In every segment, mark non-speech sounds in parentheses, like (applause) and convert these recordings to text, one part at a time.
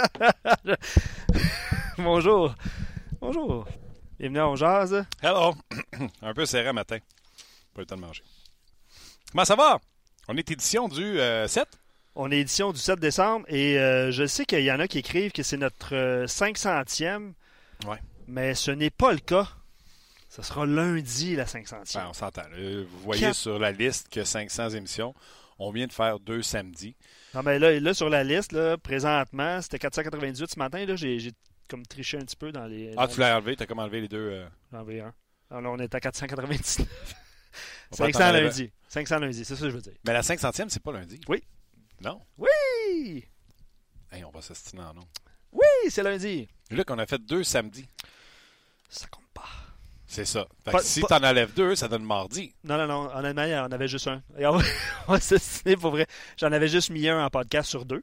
(laughs) Bonjour. Bonjour. Bienvenue en jazz. Hello. (clears throat) Un peu serré matin. Pas le temps de manger. Comment ça va? On est édition du 7? On est édition du 7 décembre et euh, je sais qu'il y en a qui écrivent que c'est notre euh, 500e. Ouais. Mais ce n'est pas le cas. Ce sera lundi la 500e. Ben, on s'entend. là. Vous voyez Quatre- sur la liste que 500 émissions. On vient de faire deux samedis. Non, mais là, là, sur la liste, là, présentement, c'était 498 ce matin. Là, j'ai, j'ai comme triché un petit peu dans les. Ah, dans tu l'as enlevé? Tu as comme enlevé les deux? euh, J'en enlevé un. Alors là, on est à 499. On va 500 t'en enlever. lundi. 500 lundi, c'est ça que je veux dire. Mais la 500e, c'est pas lundi. Oui. Non? Oui! Hey, on va s'astiner en nom. Oui, c'est lundi. Luc, on a fait deux samedis. Ça compte. C'est ça. Fait Pas- que si pas- t'en enlèves deux, ça donne mardi. Non, non, non. Honnêtement, il y en avait juste un. Et on va, (laughs) s'assiner pour vrai. J'en avais juste mis un en podcast sur deux.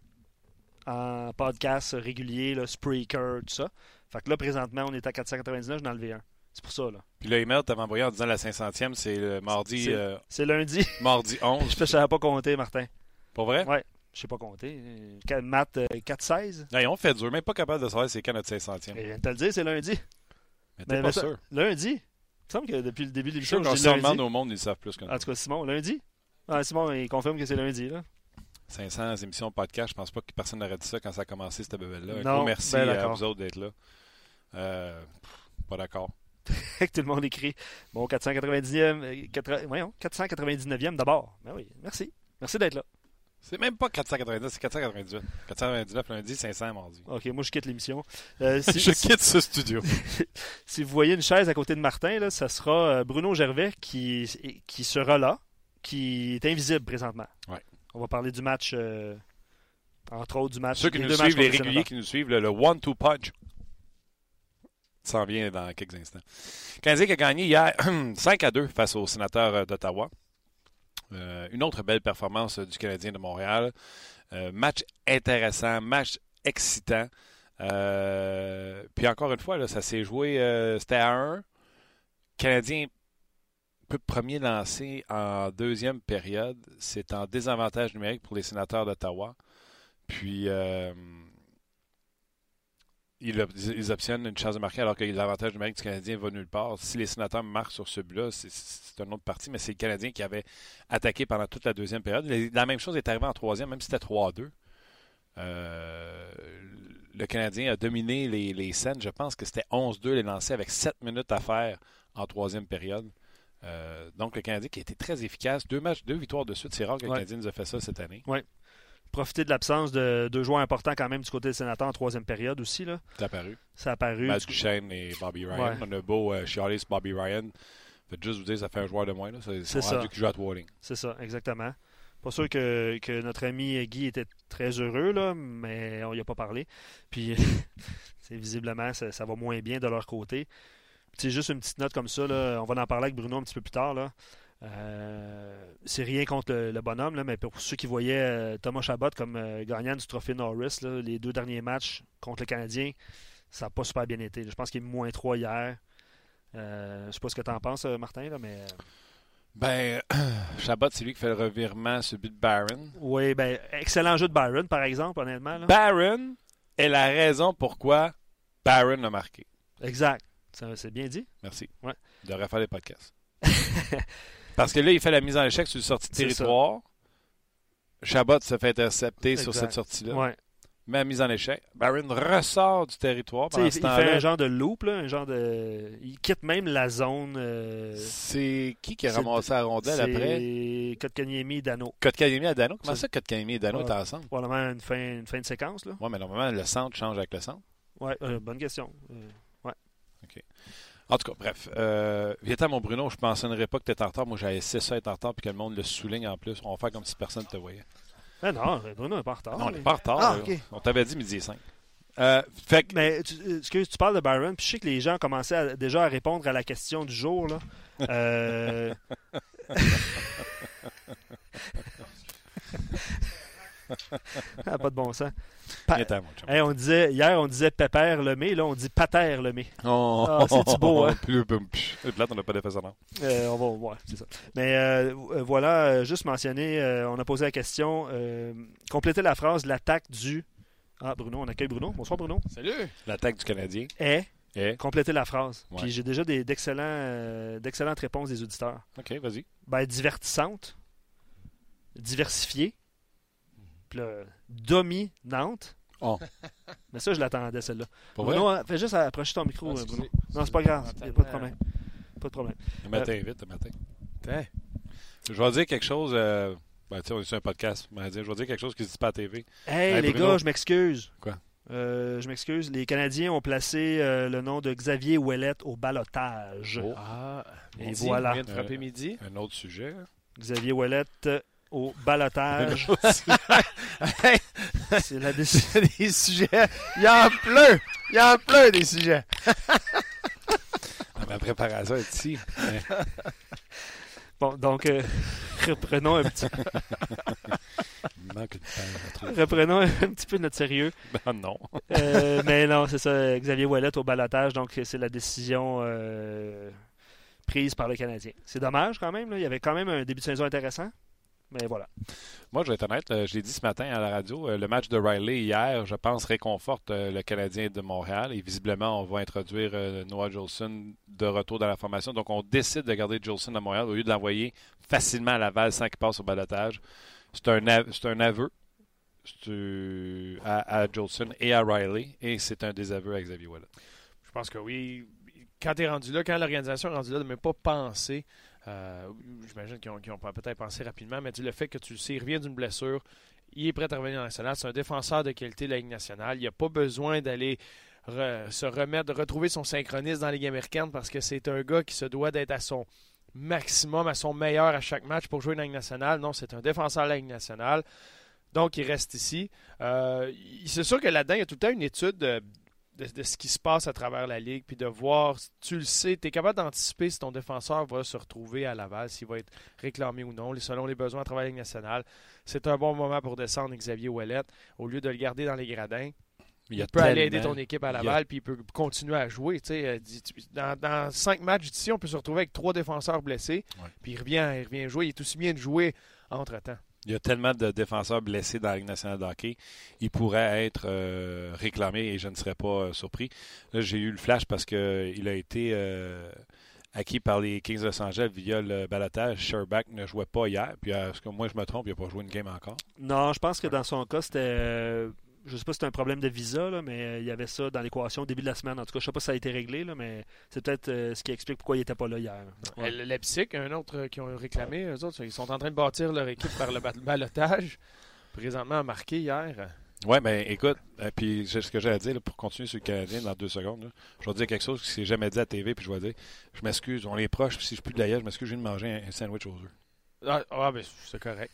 En podcast régulier, là, Spreaker, tout ça. Fait que là, présentement, on est à 499, j'en ai enlevé un. C'est pour ça, là. Puis le email t'avais envoyé en disant la 500e, c'est le mardi, C'est- euh, lundi. (laughs) mardi 11. Je ne savais pas compter, Martin. Pour vrai? Ouais. Je sais pas compter. Math, euh, 4-16. Hey, on fait dur, même pas capable de savoir c'est quand notre 500e. Je viens de te le dire, c'est lundi. Mais t'es Mais- pas ça- sûr. Lundi. Il me semble que depuis le début de Je suis sûr l'émission, je dis lundi. demande au monde, ils le savent plus que nous. En tout cas, Simon, lundi? Ah, Simon, il confirme que c'est lundi, là. 500 émissions podcast, je pense pas que personne n'aurait dit ça quand ça a commencé, cette bebelle-là. Un gros merci ben à vous autres d'être là. Euh, pff, pas d'accord. (laughs) tout le monde écrit. Bon, 499e, euh, voyons, 499e d'abord. Ben oui, merci. Merci d'être là. C'est même pas 490, c'est 498. 499 lundi, 500 mardi. OK, moi, je quitte l'émission. Euh, (laughs) si, je quitte ce studio. (laughs) si vous voyez une chaise à côté de Martin, là, ça sera euh, Bruno Gervais qui, qui sera là, qui est invisible présentement. Ouais. On va parler du match, euh, entre autres du match. Ceux qui nous suivent, les réguliers qui nous suivent, le, le one-two punch s'en vient dans quelques instants. Canadien qui a gagné hier (clears throat) 5 à 2 face aux sénateurs euh, d'Ottawa. Euh, une autre belle performance euh, du Canadien de Montréal. Euh, match intéressant, match excitant. Puis encore une fois, là, ça s'est joué, c'était à 1. Canadien peu premier lancé en deuxième période. C'est en désavantage numérique pour les sénateurs d'Ottawa. Puis, ils, ils obtiennent une chance de marquer alors que l'avantage numérique du Canadien va nulle part. Si les sénateurs marquent sur ce but-là, c'est- une autre partie, mais c'est le Canadien qui avait attaqué pendant toute la deuxième période. La même chose est arrivée en troisième, même si c'était 3-2. Euh, le Canadien a dominé les, les scènes. Je pense que c'était 11-2 les lancés avec 7 minutes à faire en troisième période. Euh, donc, le Canadien qui a été très efficace. Deux matchs, deux victoires de suite. C'est rare que le Ouais. Canadien nous a fait ça cette année. Profiter de l'absence de deux joueurs importants quand même du côté des sénateurs en troisième période aussi. Là. C'est apparu. Ça a apparu. Matt Duchesne et Bobby Ryan. Ouais. On a beau euh, chialer sur Bobby Ryan. Fait juste vous dire, ça fait un joueur de moins. là. C'est ça. qu'il joue à trois lignes. C'est ça, exactement. Pas sûr que, que notre ami Guy était très heureux, là, mais on y a pas parlé. Puis, (laughs) visiblement, ça, ça va moins bien de leur côté. C'est juste une petite note comme ça, là, on va en parler avec Bruno un petit peu plus tard. Là. Euh, c'est rien contre le, le bonhomme, là, mais pour ceux qui voyaient euh, Thomas Chabot comme euh, gagnant du trophée Norris, là, les deux derniers matchs contre le Canadien, ça n'a pas super bien été. Je pense qu'il est moins 3 hier. Je sais pas ce que tu en penses, Martin, là, mais. Ben, (clears throat) Chabot, c'est lui qui fait le revirement sur le but de Barron. Oui, ben, excellent jeu de Byron, par exemple, honnêtement. Là. Barron est la raison pourquoi Barron a marqué. Exact. Ça, C'est bien dit. Merci. Ouais. Il devrait faire des podcasts. (laughs) Parce que là, il fait la mise en échec sur une sortie de territoire. Chabot se fait intercepter sur cette sortie-là. Ouais. La mise en échec. Barron ressort du territoire. Pendant il, ce il fait temps-là, un genre de loop, là, un genre de. Il quitte même la zone. euh, C'est qui qui a ramassé la rondelle après? Kotkaniemi et Dano. Kotkaniemi et Dano. Comment ça, Kotkaniemi et Dano Ouais. étaient ensemble? Probablement une fin, une fin de séquence. Là. Oui, mais normalement, le centre change avec le centre. Ouais, euh, bonne question. Euh, En tout cas, bref. Euh, Viens mon Bruno, je ne mentionnerais pas que tu es en retard. Moi, j'ai essayé ça être en retard puis que le monde le souligne en plus. On va faire comme si personne ne te voyait. ben non, Bruno n'est pas en retard. non, on mais- n'est pas en retard. Ah, là. ok. On t'avait dit midi et 5. Euh, fait que, Mais tu, euh, excuse, tu parles de Byron, puis je sais que les gens commençaient à- déjà à répondre à la question du jour. Là. Euh, (laughs) (laughs) (laughs) (laughs) ah, pas de bon sens. Pa-. Hey, on disait, hier, on disait Pépère Lemay, là, on dit Pater Lemay. Oh, Ah, c'est-tu beau, hein? Plus, plus, plus. Là, on n'a pas d'effet sonore. Euh, on va voir, c'est ça. Mais euh, euh, voilà, juste mentionner, euh, on a posé la question, euh, complétez la phrase l'attaque du Ah, Bruno, on accueille Bruno. Bonsoir, Bruno. Salut! L'attaque du Canadien Est, est. compléter la phrase. Ouais. Puis j'ai déjà des- d'excellents, euh, d'excellentes réponses des auditeurs. OK, vas-y. Ben, divertissante, diversifiée, là, dominante. Oh. (laughs) Mais ça, je l'attendais, celle-là. Bruno, hein, fais juste approcher ton micro, Ah, euh, Bruno. Non, c'est pas grave. Ah, y a pas de problème. Pas de problème. Le matin, vite, le matin. Tiens. Je vais dire quelque chose. Euh... Ben, tu sais, on est sur un podcast. Je vais dire quelque chose qui se dit pas à TV. Hey, Hey, les Bruno. gars, je m'excuse. Quoi? Euh, je m'excuse. Les Canadiens ont placé euh, le nom de Xavier Ouellette au balotage. Oh. Ah, Et midi, voilà. On vient de frapper Euh, midi. Un autre sujet. hein. Xavier Ouellette euh, au balotage. (laughs) C'est la décision. (laughs) des sujets. Il y en pleut. Il y en pleut des sujets. Ah, Ma préparation est ici. Bon, donc, euh, reprenons, un petit, (laughs) trouver. reprenons un petit peu notre sérieux. Ben non. Euh, mais non, c'est ça, Xavier Ouellette au balotage, donc c'est la décision euh, prise par le Canadien. C'est dommage quand même, là. il y avait quand même un début de saison intéressant, mais voilà. Moi, je vais être honnête, euh, je l'ai dit ce matin à la radio, euh, le match de Riley hier, je pense, réconforte euh, le Canadien de Montréal. Et visiblement, on va introduire Noah Jolson de retour dans la formation. Donc, on décide de garder Jolson à Montréal au lieu de l'envoyer facilement à Laval sans qu'il passe au balotage. C'est un, un aveu à, à Jolson et à Riley. Et c'est un désaveu à Xavier Wallet. Je pense que oui. Quand tu es rendu là, quand l'organisation est rendue là, de ne même pas penser, euh, j'imagine qu'ils ont, peut-être pensé rapidement, mais le fait que tu le sais, il revient d'une blessure, il est prêt à revenir en national, c'est un défenseur de qualité de la Ligue nationale, il n'y a pas besoin d'aller se remettre, de retrouver son synchronisme dans la Ligue américaine parce que c'est un gars qui se doit d'être à son maximum, à son meilleur à chaque match pour jouer dans la Ligue nationale. Non, c'est un défenseur de la Ligue nationale. Donc, il reste ici. Euh, c'est sûr que là-dedans, il y a tout le temps une étude de, ce qui se passe à travers la Ligue, puis de voir, tu le sais, tu es capable d'anticiper si ton défenseur va se retrouver à Laval, s'il va être réclamé ou non, selon les besoins à travers la Ligue nationale. C'est un bon moment pour descendre Xavier Ouellette, au lieu de le garder dans les gradins. Il, Il, peut aller aider ton équipe à y a- Laval, puis il peut continuer à jouer. euh, Dans, dans cinq matchs d'ici, on peut se retrouver avec trois défenseurs blessés, Ouais. puis il revient, il revient jouer. Il est aussi bien de jouer entre-temps. Il y a tellement de défenseurs blessés dans la Ligue nationale de hockey. Il pourrait être euh, réclamé et je ne serais pas euh, surpris. Là, j'ai eu le flash parce qu'il a été euh, acquis par les Kings de Los Angeles via le balotage. Sherbach ne jouait pas hier. Puis, euh, moi, je me trompe, il n'a pas joué une game encore. Non, je pense que dans son cas, c'était. Euh, je sais pas si c'était un problème de visa, là, mais euh, il y avait ça dans l'équation au début de la semaine. En tout cas, je sais pas si ça a été réglé, là, mais c'est peut-être euh, ce qui explique pourquoi il était pas là hier. Ouais. Le Leipzig, un autre euh, qui ont réclamé, eux autres, ils sont en train de bâtir leur équipe par le ba- balotage. Présentement, marqué hier. Oui, mais écoute, euh, puis ce que j'ai à dire là, pour continuer sur le Canadien dans deux secondes, là, je vais dire quelque chose qui s'est jamais dit à la TV, puis je vais dire, je m'excuse, on est proche, si je la gueule, je m'excuse, je viens de manger un, un sandwich aux œufs. Ah, ah, ben, c'est correct.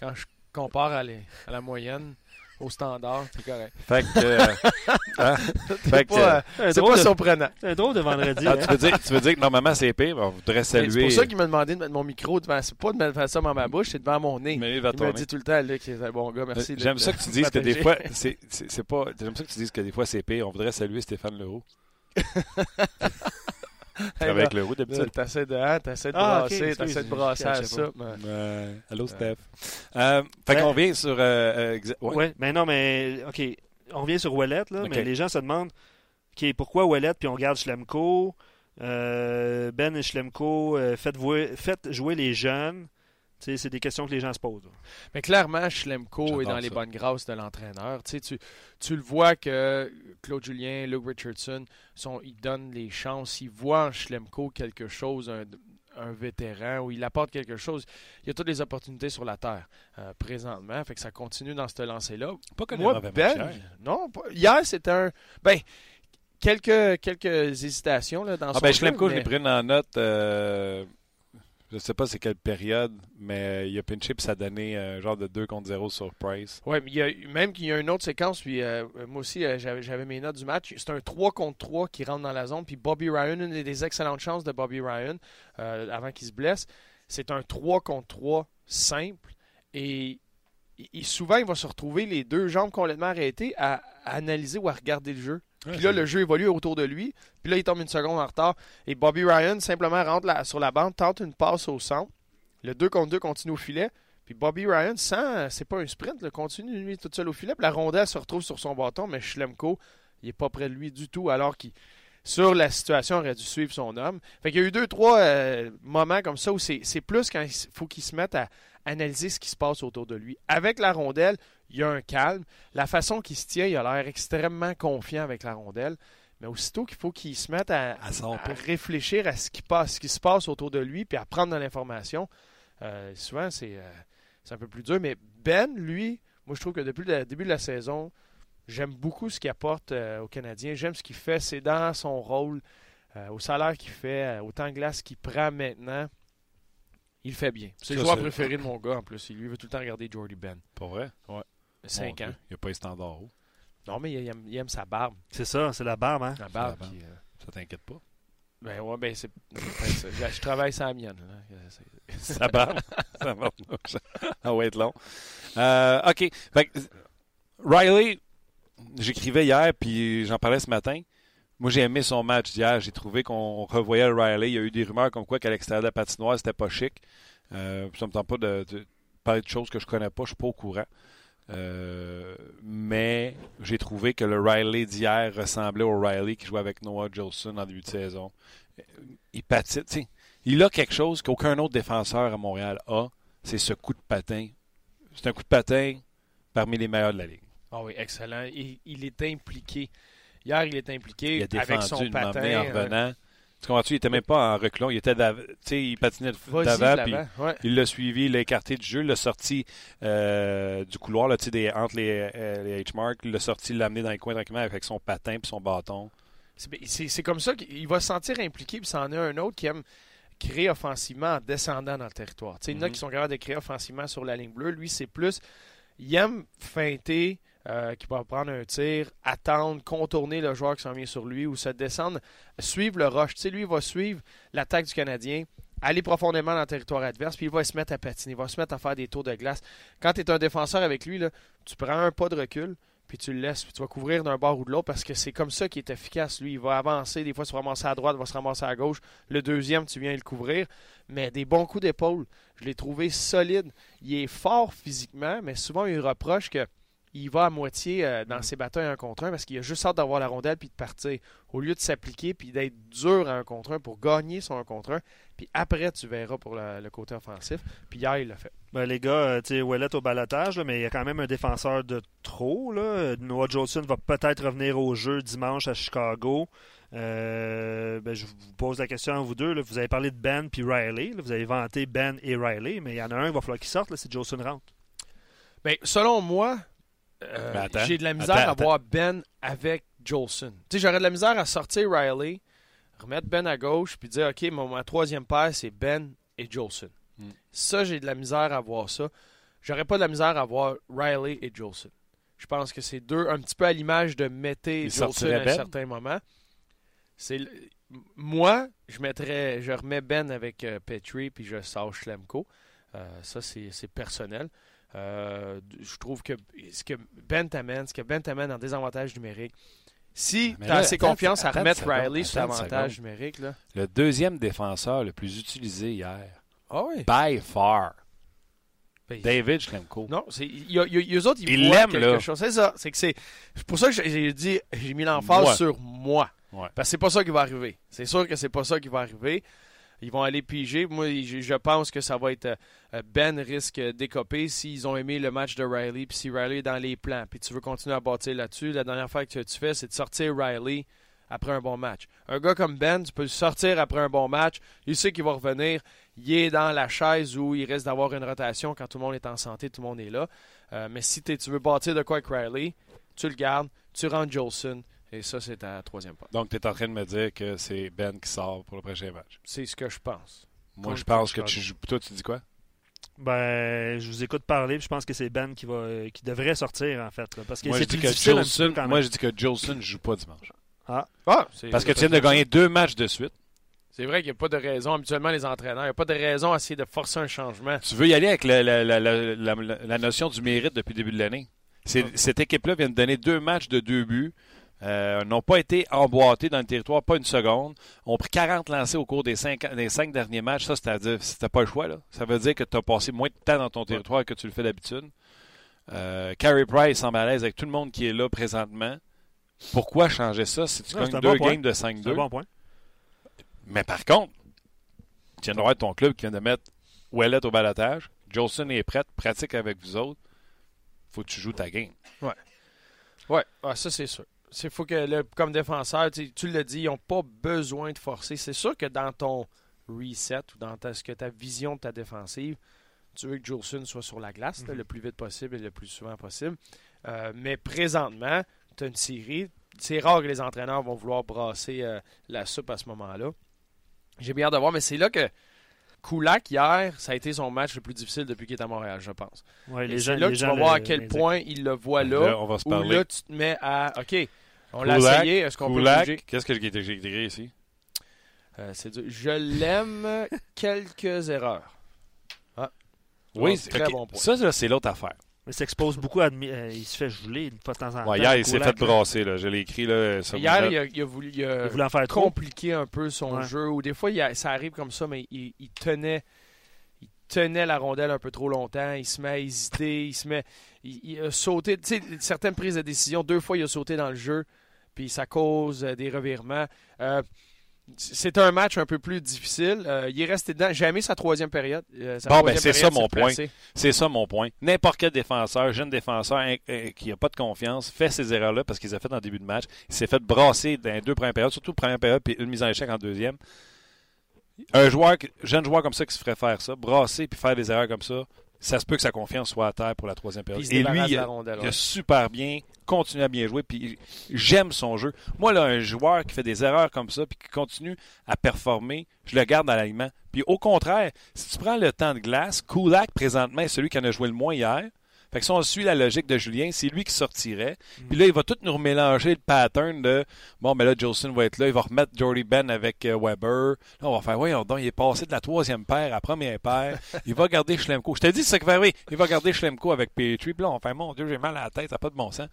Quand je compare à, les- à la moyenne, au standard, c'est correct. Fait que, euh, (laughs) hein? C'est Fait que, pas, euh, c'est drôle pas de- surprenant. un drôle de vendredi. Ah, hein? tu, veux dire, tu veux dire que normalement c'est épais, on voudrait C'est saluer. pour ça qu'il m'a demandé de mettre mon micro devant. C'est pas de mettre ça dans ma bouche, c'est devant mon nez. Mais il va Il dit tout le temps là, qu'il est un bon gars, merci. Euh, J'aime ça que tu dises que des fois, (laughs) c'est c'est- c'est pas. J'aime ça que tu dises que des fois c'est pire. On voudrait saluer Stéphane Leroux. (laughs) Hey, avec là, Leroux là, d'habitude. T'essaies de, hein, t'essaies de Ah, brasser, excuse, t'essaies de brasser à ça. mais- Euh, allô Steph. Euh, fait qu'on vient sur. euh, euh, exa- ouais. Ouais, mais non, mais OK, on revient sur Ouellet, là, mais les gens se demandent OK, pourquoi Ouellet, puis on garde Schlemko, euh, Ben et Schlemko, euh, faites jouer les jeunes. C'est des questions que les gens se posent. Mais clairement, Schlemko est dans les bonnes grâces de l'entraîneur. Tu, le vois que Claude Julien, Luke Richardson, sont, ils donnent les chances. Ils voient en Schlemko quelque chose, un, un vétéran, où il apporte quelque chose. Il y a toutes les opportunités sur la terre euh, présentement. Fait que ça continue dans ce lancer-là. Pas connu Moi, Ben, non, pas- hier c'était un. Ben, quelques, quelques hésitations là, dans Ah son ben Schlemko, je mais- l'ai pris en note. euh, je sais pas c'est quelle période, mais il a pinché ça a donné un genre de 2 contre 0 sur Price. Oui, mais il même qu'il y a une autre séquence, puis euh, moi aussi, euh, j'avais, mes notes du match. C'est un 3 contre 3 qui rentre dans la zone, puis Bobby Ryan, une des excellentes chances de Bobby Ryan, euh, avant qu'il se blesse, c'est un 3 contre 3 simple, et, et souvent, il va se retrouver les deux jambes complètement arrêtées à analyser ou à regarder le jeu. Puis là, le jeu évolue autour de lui. Puis là, il tombe une seconde en retard. Et Bobby Ryan simplement rentre la- sur la bande, tente une passe au centre. Le 2 contre 2 continue au filet. Puis Bobby Ryan, sans, c'est pas un sprint, le continue lui tout seul au filet. Puis la rondelle se retrouve sur son bâton, mais Schlemko, il est pas près de lui du tout, alors qu'il sur la situation aurait dû suivre son homme. Fait qu'il y a eu deux, trois euh, moments comme ça où c'est c'est plus quand il faut qu'il se mette à analyser ce qui se passe autour de lui. Avec la rondelle, il y a un calme. La façon qu'il se tient, il a l'air extrêmement confiant avec la rondelle. Mais aussitôt qu'il faut qu'il se mette à, réfléchir à ce qui, passe, ce qui se passe autour de lui, puis à prendre de l'information, euh, souvent c'est euh, c'est un peu plus dur. Mais Ben, lui, moi je trouve que depuis le début de la saison, j'aime beaucoup ce qu'il apporte euh, aux Canadiens. J'aime ce qu'il fait. C'est dans son rôle, euh, au salaire qu'il fait, au temps de glace qu'il prend maintenant. Il le fait bien. C'est le joueur préféré de mon gars en plus. Il lui veut tout le temps regarder Jordy Ben. Pas vrai? 5 Mon ans. Dieu, Il n'y a pas les standards hauts. Non, mais il aime, il aime sa barbe. C'est ça, c'est la barbe, hein? La barbe. barbe. qui, euh, Ça t'inquiète pas? ben ouais, ben c'est. je, je travaille sans la mienne. là. Ça barbe? (laughs) Ça barbe. Ça va être long. Euh, OK. Fait que, Riley, j'écrivais hier, puis j'en parlais ce matin. Moi, j'ai aimé son match d'hier. J'ai trouvé qu'on revoyait le Riley. Il y a eu des rumeurs comme quoi qu'à l'extérieur de la patinoire, c'était pas chic. Euh, ça me tente pas de, parler de choses que je connais pas. Je suis pas au courant. Euh, mais j'ai trouvé que le Riley d'hier ressemblait au Riley qui jouait avec Noah Jolson en début de saison. Euh, Il il a quelque chose qu'aucun autre défenseur à Montréal a, c'est ce coup de patin. C'est un coup de patin parmi les meilleurs de la ligue. Ah oui, excellent. Il, il est impliqué. Hier, il est impliqué Il a avec défendu son une moment patin. euh. Tu comprends-tu? Il était même pas en reculon. Il était il patinait d'avant, puis. Ouais. il l'a suivi, il l'a écarté du jeu, il l'a sorti euh, du couloir, là, des, entre les, euh, les H-marks, il l'a sorti, l'a amené dans les coins tranquillement avec son patin puis son bâton. C'est- comme ça qu'il va se sentir impliqué, puis c'en est un autre qui aime créer offensivement en descendant dans le territoire. Il y en a Mhm. qui sont capables de créer offensivement sur la ligne bleue. Lui, c'est plus. Il aime feinter, euh, qui va prendre un tir, attendre, contourner le joueur qui s'en vient sur lui ou se descendre, suivre le rush. Lui, il va suivre l'attaque du Canadien, aller profondément dans le territoire adverse, puis il va se mettre à patiner, il va se mettre à faire des tours de glace. Quand tu es un défenseur avec lui, tu prends un pas de recul, puis tu le laisses, puis tu vas couvrir d'un bord ou de l'autre parce que c'est comme ça qu'il est efficace. Lui, il va avancer, des fois, il se va ramasser à droite, il va se ramasser à gauche. Le deuxième, tu viens le couvrir, mais des bons coups d'épaule. Je l'ai trouvé solide. Il est fort physiquement, mais souvent, il reproche que il va à moitié euh, dans ses batailles un contre un parce qu'il a juste hâte d'avoir la rondelle puis de partir. Au lieu de s'appliquer puis d'être dur à un contre un pour gagner son un contre un. Puis après, tu verras pour le, le côté offensif. Puis hier, il l'a fait. Ben, les gars, euh, tu sais, Ouellet au balotage, là, mais il y a quand même un défenseur de trop. Là. Noah Jolson va peut-être revenir au jeu dimanche à Chicago. Euh, ben, je vous pose la question à vous deux. là. Vous avez parlé de Ben puis Riley. là. Vous avez vanté Ben et Riley, mais il y en a un, il va falloir qu'il sorte. C'est Jolson rentre. Ben, selon moi, euh, j'ai de la misère attends, à voir Ben avec Jolson. Tu sais, j'aurais de la misère à sortir Riley, remettre Ben à gauche, puis dire, OK, mon, ma troisième paire, c'est Ben et Jolson. Mm. Ça, j'ai de la misère à voir ça. J'aurais pas de la misère à voir Riley et Jolson. Je pense que c'est deux, un petit peu à l'image de Mété et Jolson à un Ben? certain moment. C'est moi, je mettrais, je remets Ben avec euh, Petrie puis je sors Schlemko. Euh, ça, c'est personnel. Euh, je trouve que ce que Ben t'amène, ce que Ben t'amène en désavantage numérique, si Mais tu as assez confiance à remettre Riley sur l'avantage numérique, là. Le deuxième défenseur le plus utilisé hier, Ah oui. by far, Ben, David Schlemko. Non, c'est y a, y a- il y a eux autres, ils Ils quelque là. chose. C'est ça. C'est que c'est pour ça que j'ai dit j'ai mis l'emphase sur moi. Ouais. Parce que c'est pas ça qui va arriver. C'est sûr que c'est pas ça qui va arriver. Ils vont aller piger. Moi, je, pense que ça va être euh, Ben risque d'écoper s'ils ont aimé le match de Riley, puis si Riley est dans les plans, puis tu veux continuer à bâtir là-dessus. La dernière fois que tu fais, c'est de sortir Riley après un bon match. Un gars comme Ben, tu peux le sortir après un bon match. Il sait qu'il va revenir. Il est dans la chaise où il risque d'avoir une rotation quand tout le monde est en santé, tout le monde est là. Euh, mais si tu veux bâtir de quoi avec Riley, tu le gardes, tu rentres Jolson, et ça, c'est ta troisième part. Donc, tu es en train de me dire que c'est Ben qui sort pour le prochain match. C'est ce que je pense. Moi, Contre je pense que tu joues. Toi, tu dis quoi? Ben, je vous écoute parler, puis je pense que c'est Ben qui va, qui devrait sortir en fait, là, parce que Moi, c'est je dis plus que Jolson, moi, je dis que Jolson ne joue pas dimanche. Ah, Parce que tu viens de gagner deux matchs de suite. C'est vrai qu'il n'y a pas de raison. Habituellement, les entraîneurs, il n'y a pas de raison à essayer de forcer un changement. Tu veux y aller avec la, la- la- la- la- la notion du mérite depuis le début de l'année. C'est- Ah. Cette équipe-là vient de donner deux matchs de deux buts. Euh, n'ont pas été emboîtés dans le territoire, pas une seconde. Ont pris 40 lancés au cours des cinq, des cinq derniers matchs. Ça, c'est-à-dire, c'était pas le choix. Là. Ça veut dire que tu as passé moins de temps dans ton territoire que tu le fais d'habitude. Euh, Carey Price semble à l'aise avec tout le monde qui est là présentement. Pourquoi changer ça si tu Non, gagnes deux bon point. games de C'est un 5-2? bon point. Mais par contre, tu viens de voir ton club qui vient de mettre Ouellet au balotage. Jolson est prête, pratique avec vous autres. faut que tu joues ta game. Ouais, ah, ça c'est sûr. Il faut que, le- comme défenseur, tu, tu l'as dit, ils n'ont pas besoin de forcer. C'est sûr que dans ton reset ou dans ta, ce que ta vision de ta défensive, tu veux que Jolson soit sur la glace là, Mhm. le plus vite possible et le plus souvent possible. Euh, mais présentement, tu as une série. C'est rare que les entraîneurs vont vouloir brasser euh, la soupe à ce moment-là. J'ai bien hâte de voir, mais c'est là que Kulak, hier, ça a été son match le plus difficile depuis qu'il est à Montréal, je pense. Ouais, les c'est gens, là les que tu vas voir à quel point il le voit là. Là, on va se Ou parler. là, tu te mets à. OK, on l'a essayé. Est-ce qu'on peut qu'est-ce que j'ai écrit ici? Euh, c'est dur. Je l'aime. (laughs) quelques erreurs. Oui, Ah, c'est- très bon point. Ça, c'est l'autre affaire. Mais il s'expose beaucoup à. euh, il se fait geler une fois de temps en temps. Ouais, hier, il s'est fait brasser. Là. Je l'ai écrit là, sur Hier, il a, il a voulu il a Il voulait en faire trop. compliquer un peu son Ouais. jeu. Ou des fois, il a- ça arrive comme ça, mais il, il tenait. Il tenait la rondelle un peu trop longtemps. Il se met à hésiter. Il se met. Il, il a sauté. Tu sais, certaines prises de décision, deux fois, il a sauté dans le jeu. Puis ça cause euh, des revirements. Euh, c'est un match un peu plus difficile. Euh, il est resté dedans. J'ai aimé sa troisième période. Euh, sa Bon, ben, c'est ça, mon point. C'est ça mon point. N'importe quel défenseur, jeune défenseur euh, qui n'a pas de confiance, fait ces erreurs-là parce qu'il les a faites en début de match. Il s'est fait brasser dans les deux premières périodes, surtout première période, puis une mise en échec en deuxième. Un joueur, jeune joueur comme ça qui se ferait faire ça, brasser puis faire des erreurs comme ça, ça se peut que sa confiance soit à terre pour la troisième période. Et lui, il a, la rondelle. il a ouais. super bien, continue à bien jouer, puis j'aime son jeu. Moi, là, un joueur qui fait des erreurs comme ça, puis qui continue à performer, je le garde dans l'alignement. Puis au contraire, si tu prends le temps de glace, Kulak, présentement, est celui qui en a joué le moins hier. Fait que si on suit la logique de Julien, c'est lui qui sortirait. Puis là, il va tout nous remélanger le pattern de bon, mais là, Jolson va être là, il va remettre Jordy Ben avec euh, Weber. Là, on va faire, voyons donc, il est passé de la troisième paire à la première paire. (laughs) Il va garder Schlemko. Je t'ai dit, c'est que oui, il va garder Schlemko avec Petrie. Puis là, on fait, mon Dieu, j'ai mal à la tête, ça n'a pas de bon sens.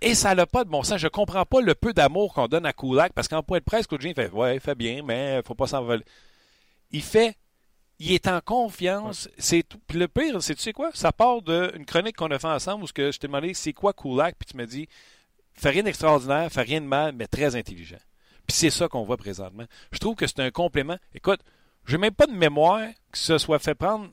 Et ça n'a pas de bon sens. Je comprends pas le peu d'amour qu'on donne à Kulak parce qu'en point de presse, Coach Jean fait Ouais, il fait bien, mais faut pas s'envoler. Il fait. Il est en confiance. C'est. Puis le pire, c'est tu sais quoi? Ça part d'une chronique qu'on a fait ensemble où ce que je t'ai demandé c'est quoi Kulak, puis tu m'as dit fait rien d'extraordinaire, fait rien de mal, mais très intelligent. Puis c'est ça qu'on voit présentement. Je trouve que c'est un complément. Écoute, j'ai même pas de mémoire que ce soit fait prendre.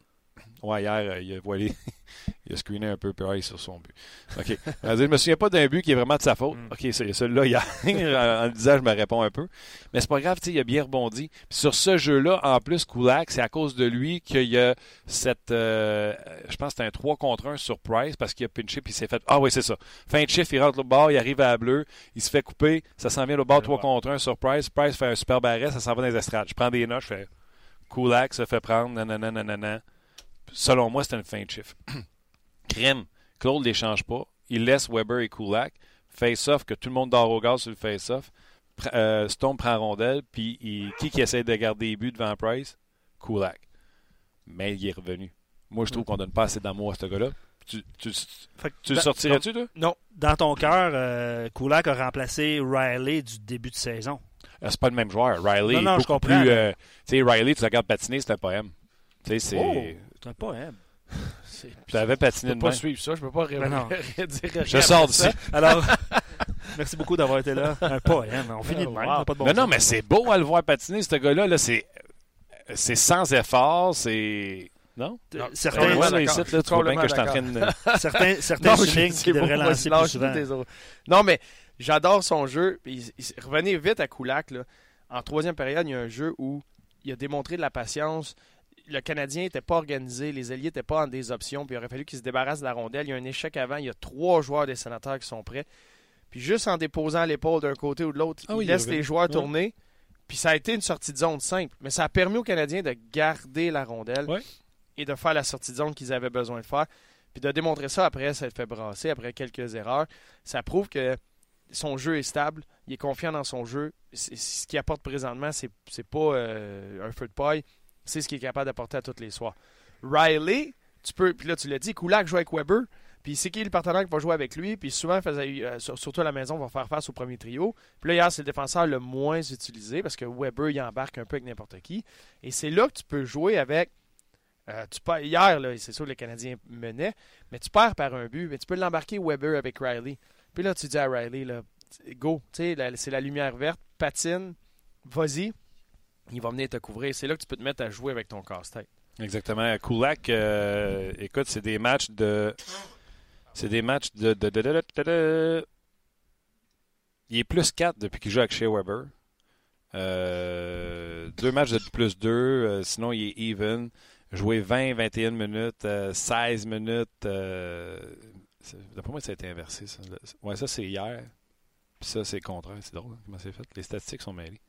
Ouais, hier, euh, il a voilé. (laughs) il a screené un peu pareil sur son but. OK. Dire, je me souviens pas d'un but qui est vraiment de sa faute. Mm. OK, c'est celui-là hier. (laughs) en le disant, je me réponds un peu. Mais c'est pas grave, il a bien rebondi. Puis sur ce jeu-là, en plus, Kulak, c'est à cause de lui qu'il y a cette. euh, je pense que c'était un 3 contre 1 sur Price parce qu'il a pinché puis il s'est fait. Ah oui, c'est ça. Fin de chiffre, il rentre au bord, il arrive à la bleue, il se fait couper, ça s'en vient au bord 3 Ouais. contre 1 sur Price. Price fait un super barret, ça s'en va dans les estrades. Je prends des notes, je fais. Kulak se fait prendre, nanana, nanana. Selon moi, c'était une fin de chiffre. (clears throat) Crime. Claude ne l'échange pas. Il laisse Weber et Kulak. Face-off, que tout le monde dort au gaz sur le face-off. Euh, Stone prend rondelle, puis il- qui qui essaie de garder les buts devant Price? Kulak. Mais il est revenu. Moi, je trouve qu'on donne pas assez d'amour à ce gars-là. Tu, tu, le sortirais-tu, toi? Non. Dans ton cœur, euh, Kulak a remplacé Riley du début de saison. Euh, C'est pas le même joueur. Riley Non, non, est je beaucoup comprends, plus... euh, tu sais, Riley, tu regardes patiner, c'est un poème. Tu sais, c'est... Oh, c'est un poème. Tu avais Je patiné peux de pas suivre ça, je peux pas ré- Ben non. (laughs) ré- dire rien Je sors d'ici. ça. Alors, (laughs) merci beaucoup d'avoir été là. Un poème. On finit de même. Wow. pas de bon mais non, mais c'est beau à le voir patiner, ce gars-là. Là, c'est... C'est sans effort, c'est... Non? Non, Certains, Ouais, là, ici, là, tu vois bien que je suis en train de... certains, certains (laughs) je swings sais qui devraient moi, lancer plus souvent. Non, mais j'adore son jeu. Il- il- revenez vite à Kulak. Là. En troisième période, il y a un jeu où il a démontré de la patience. Le Canadien n'était pas organisé, les alliés n'étaient pas en des options, puis il aurait fallu qu'il se débarrasse de la rondelle. Il y a un échec avant, il y a trois joueurs des sénateurs qui sont prêts. Puis juste en déposant l'épaule d'un côté ou de l'autre, Ah il oui, laisse les joueurs Ouais. tourner. Puis ça a été une sortie de zone simple, mais ça a permis aux Canadiens de garder la rondelle Ouais. et de faire la sortie de zone qu'ils avaient besoin de faire. Puis de démontrer ça après, ça le fait brasser, après quelques erreurs. Ça prouve que son jeu est stable, il est confiant dans son jeu. C'est- Ce qu'il apporte présentement, c'est c'est pas euh, un feu de paille, c'est ce qu'il est capable d'apporter à tous les soirs. Riley, tu peux, puis là tu l'as dit, Kulak joue avec Weber, Puis c'est qui le partenaire qui va jouer avec lui. Puis souvent, euh, sur- surtout à la maison, on va faire face au premier trio. Puis là, hier, c'est le défenseur le moins utilisé parce que Weber, il embarque un peu avec n'importe qui. Et c'est là que tu peux jouer avec. euh, tu hier, là, c'est sûr que les Canadiens menaient, mais tu perds par un but. Mais tu peux l'embarquer Weber avec Riley. Puis là, tu dis à Riley, là, go, tu sais, c'est la lumière verte, patine, vas-y. Il va venir te couvrir. C'est là que tu peux te mettre à jouer avec ton casse-tête. Exactement. Kulak, euh, écoute, c'est des matchs de. C'est des matchs de. de, de, de, Il est plus 4 depuis qu'il joue avec Shea Weber. Euh, deux matchs de plus 2, sinon il est even. Joué 20, 21 minutes, euh, 16 minutes. Euh, D'après moi, ça a été inversé. Ça. Ouais, ça c'est hier. Puis ça, c'est contraire. C'est drôle hein, comment c'est fait. Les statistiques sont mêlées.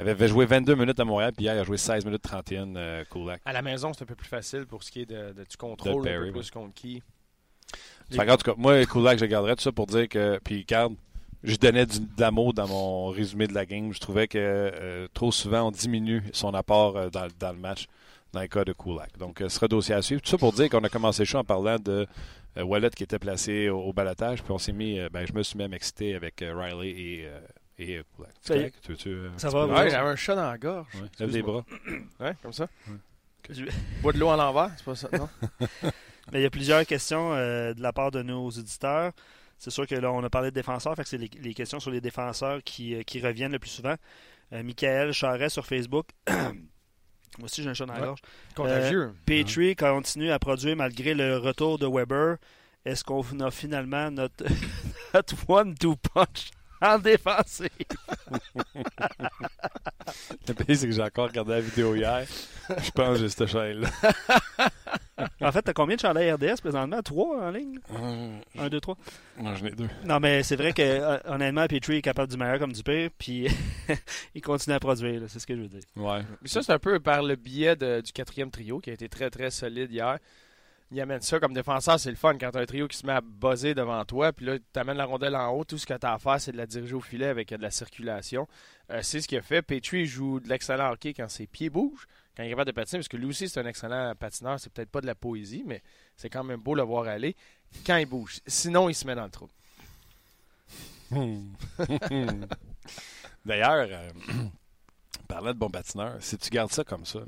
Il avait, joué 22 minutes à Montréal, puis hier, il a joué 16 minutes 31, euh, Kulak. À la maison, c'est un peu plus facile pour ce qui est de, de- du contrôle, De un peu Perry, plus contre qui. En tout cas, moi, Kulak, je garderais tout ça pour dire que. Puis, regarde, je donnais du, de l'amour dans mon résumé de la game. Je trouvais que euh, trop souvent, on diminue son apport euh, dans, dans le match, dans le cas de Kulak. Donc, euh, ce sera dossier à suivre. Tout ça pour dire qu'on a commencé le show en parlant de Wallet qui était placé au, au balotage. Puis, on s'est mis. ben, je me suis même excité avec Riley et, et euh, Ça? Tu euh, Ça un va, ouais. J'avais un chat dans la gorge. Ouais, Lève les bras. (clears throat) Ouais, comme ça. Bois de l'eau à l'envers, c'est pas ça, non? (laughs) Mais il y a plusieurs questions euh, de la part de nos auditeurs. C'est sûr que là, on a parlé de défenseurs, fait que c'est les, les questions sur les défenseurs qui, euh, qui reviennent le plus souvent. Euh, Michael Charret sur Facebook. (clears throat) Moi aussi, j'ai un chat dans la gorge. Contagieux. Petrie continue à produire malgré le retour de Weber. Est-ce qu'on a finalement notre, (laughs) notre one-two punch? (laughs) en défensive? (laughs) Le pire, c'est que j'ai encore regardé la vidéo hier. Je pense que j'ai cette chaîne-là. (laughs) En fait, t'as combien de chandails RDS présentement? Trois en ligne? Euh, Un, deux, trois? Moi, j'en ai deux. Non, mais c'est vrai que euh, honnêtement, Petrie est capable du meilleur comme du pire, puis il continue à produire, là, c'est ce que je veux dire. Ouais. Mais ça, c'est un peu par le biais de- du quatrième trio qui a été très, très solide hier. Il amène ça comme défenseur, c'est le fun quand as un trio qui se met à buzzer devant toi, puis là, tu amènes la rondelle en haut. Tout ce que tu as à faire, c'est de la diriger au filet avec de la circulation. Euh, c'est ce qu'il a fait. Petrie joue de l'excellent hockey quand ses pieds bougent, quand il est capable de patiner, parce que lui aussi, c'est un excellent patineur. C'est peut-être pas de la poésie, mais c'est quand même beau le voir aller quand il bouge. Sinon, il se met dans le trou. Hmm. (laughs) D'ailleurs, euh, (clears throat) parlant de bon patineur, si tu gardes ça comme ça, là,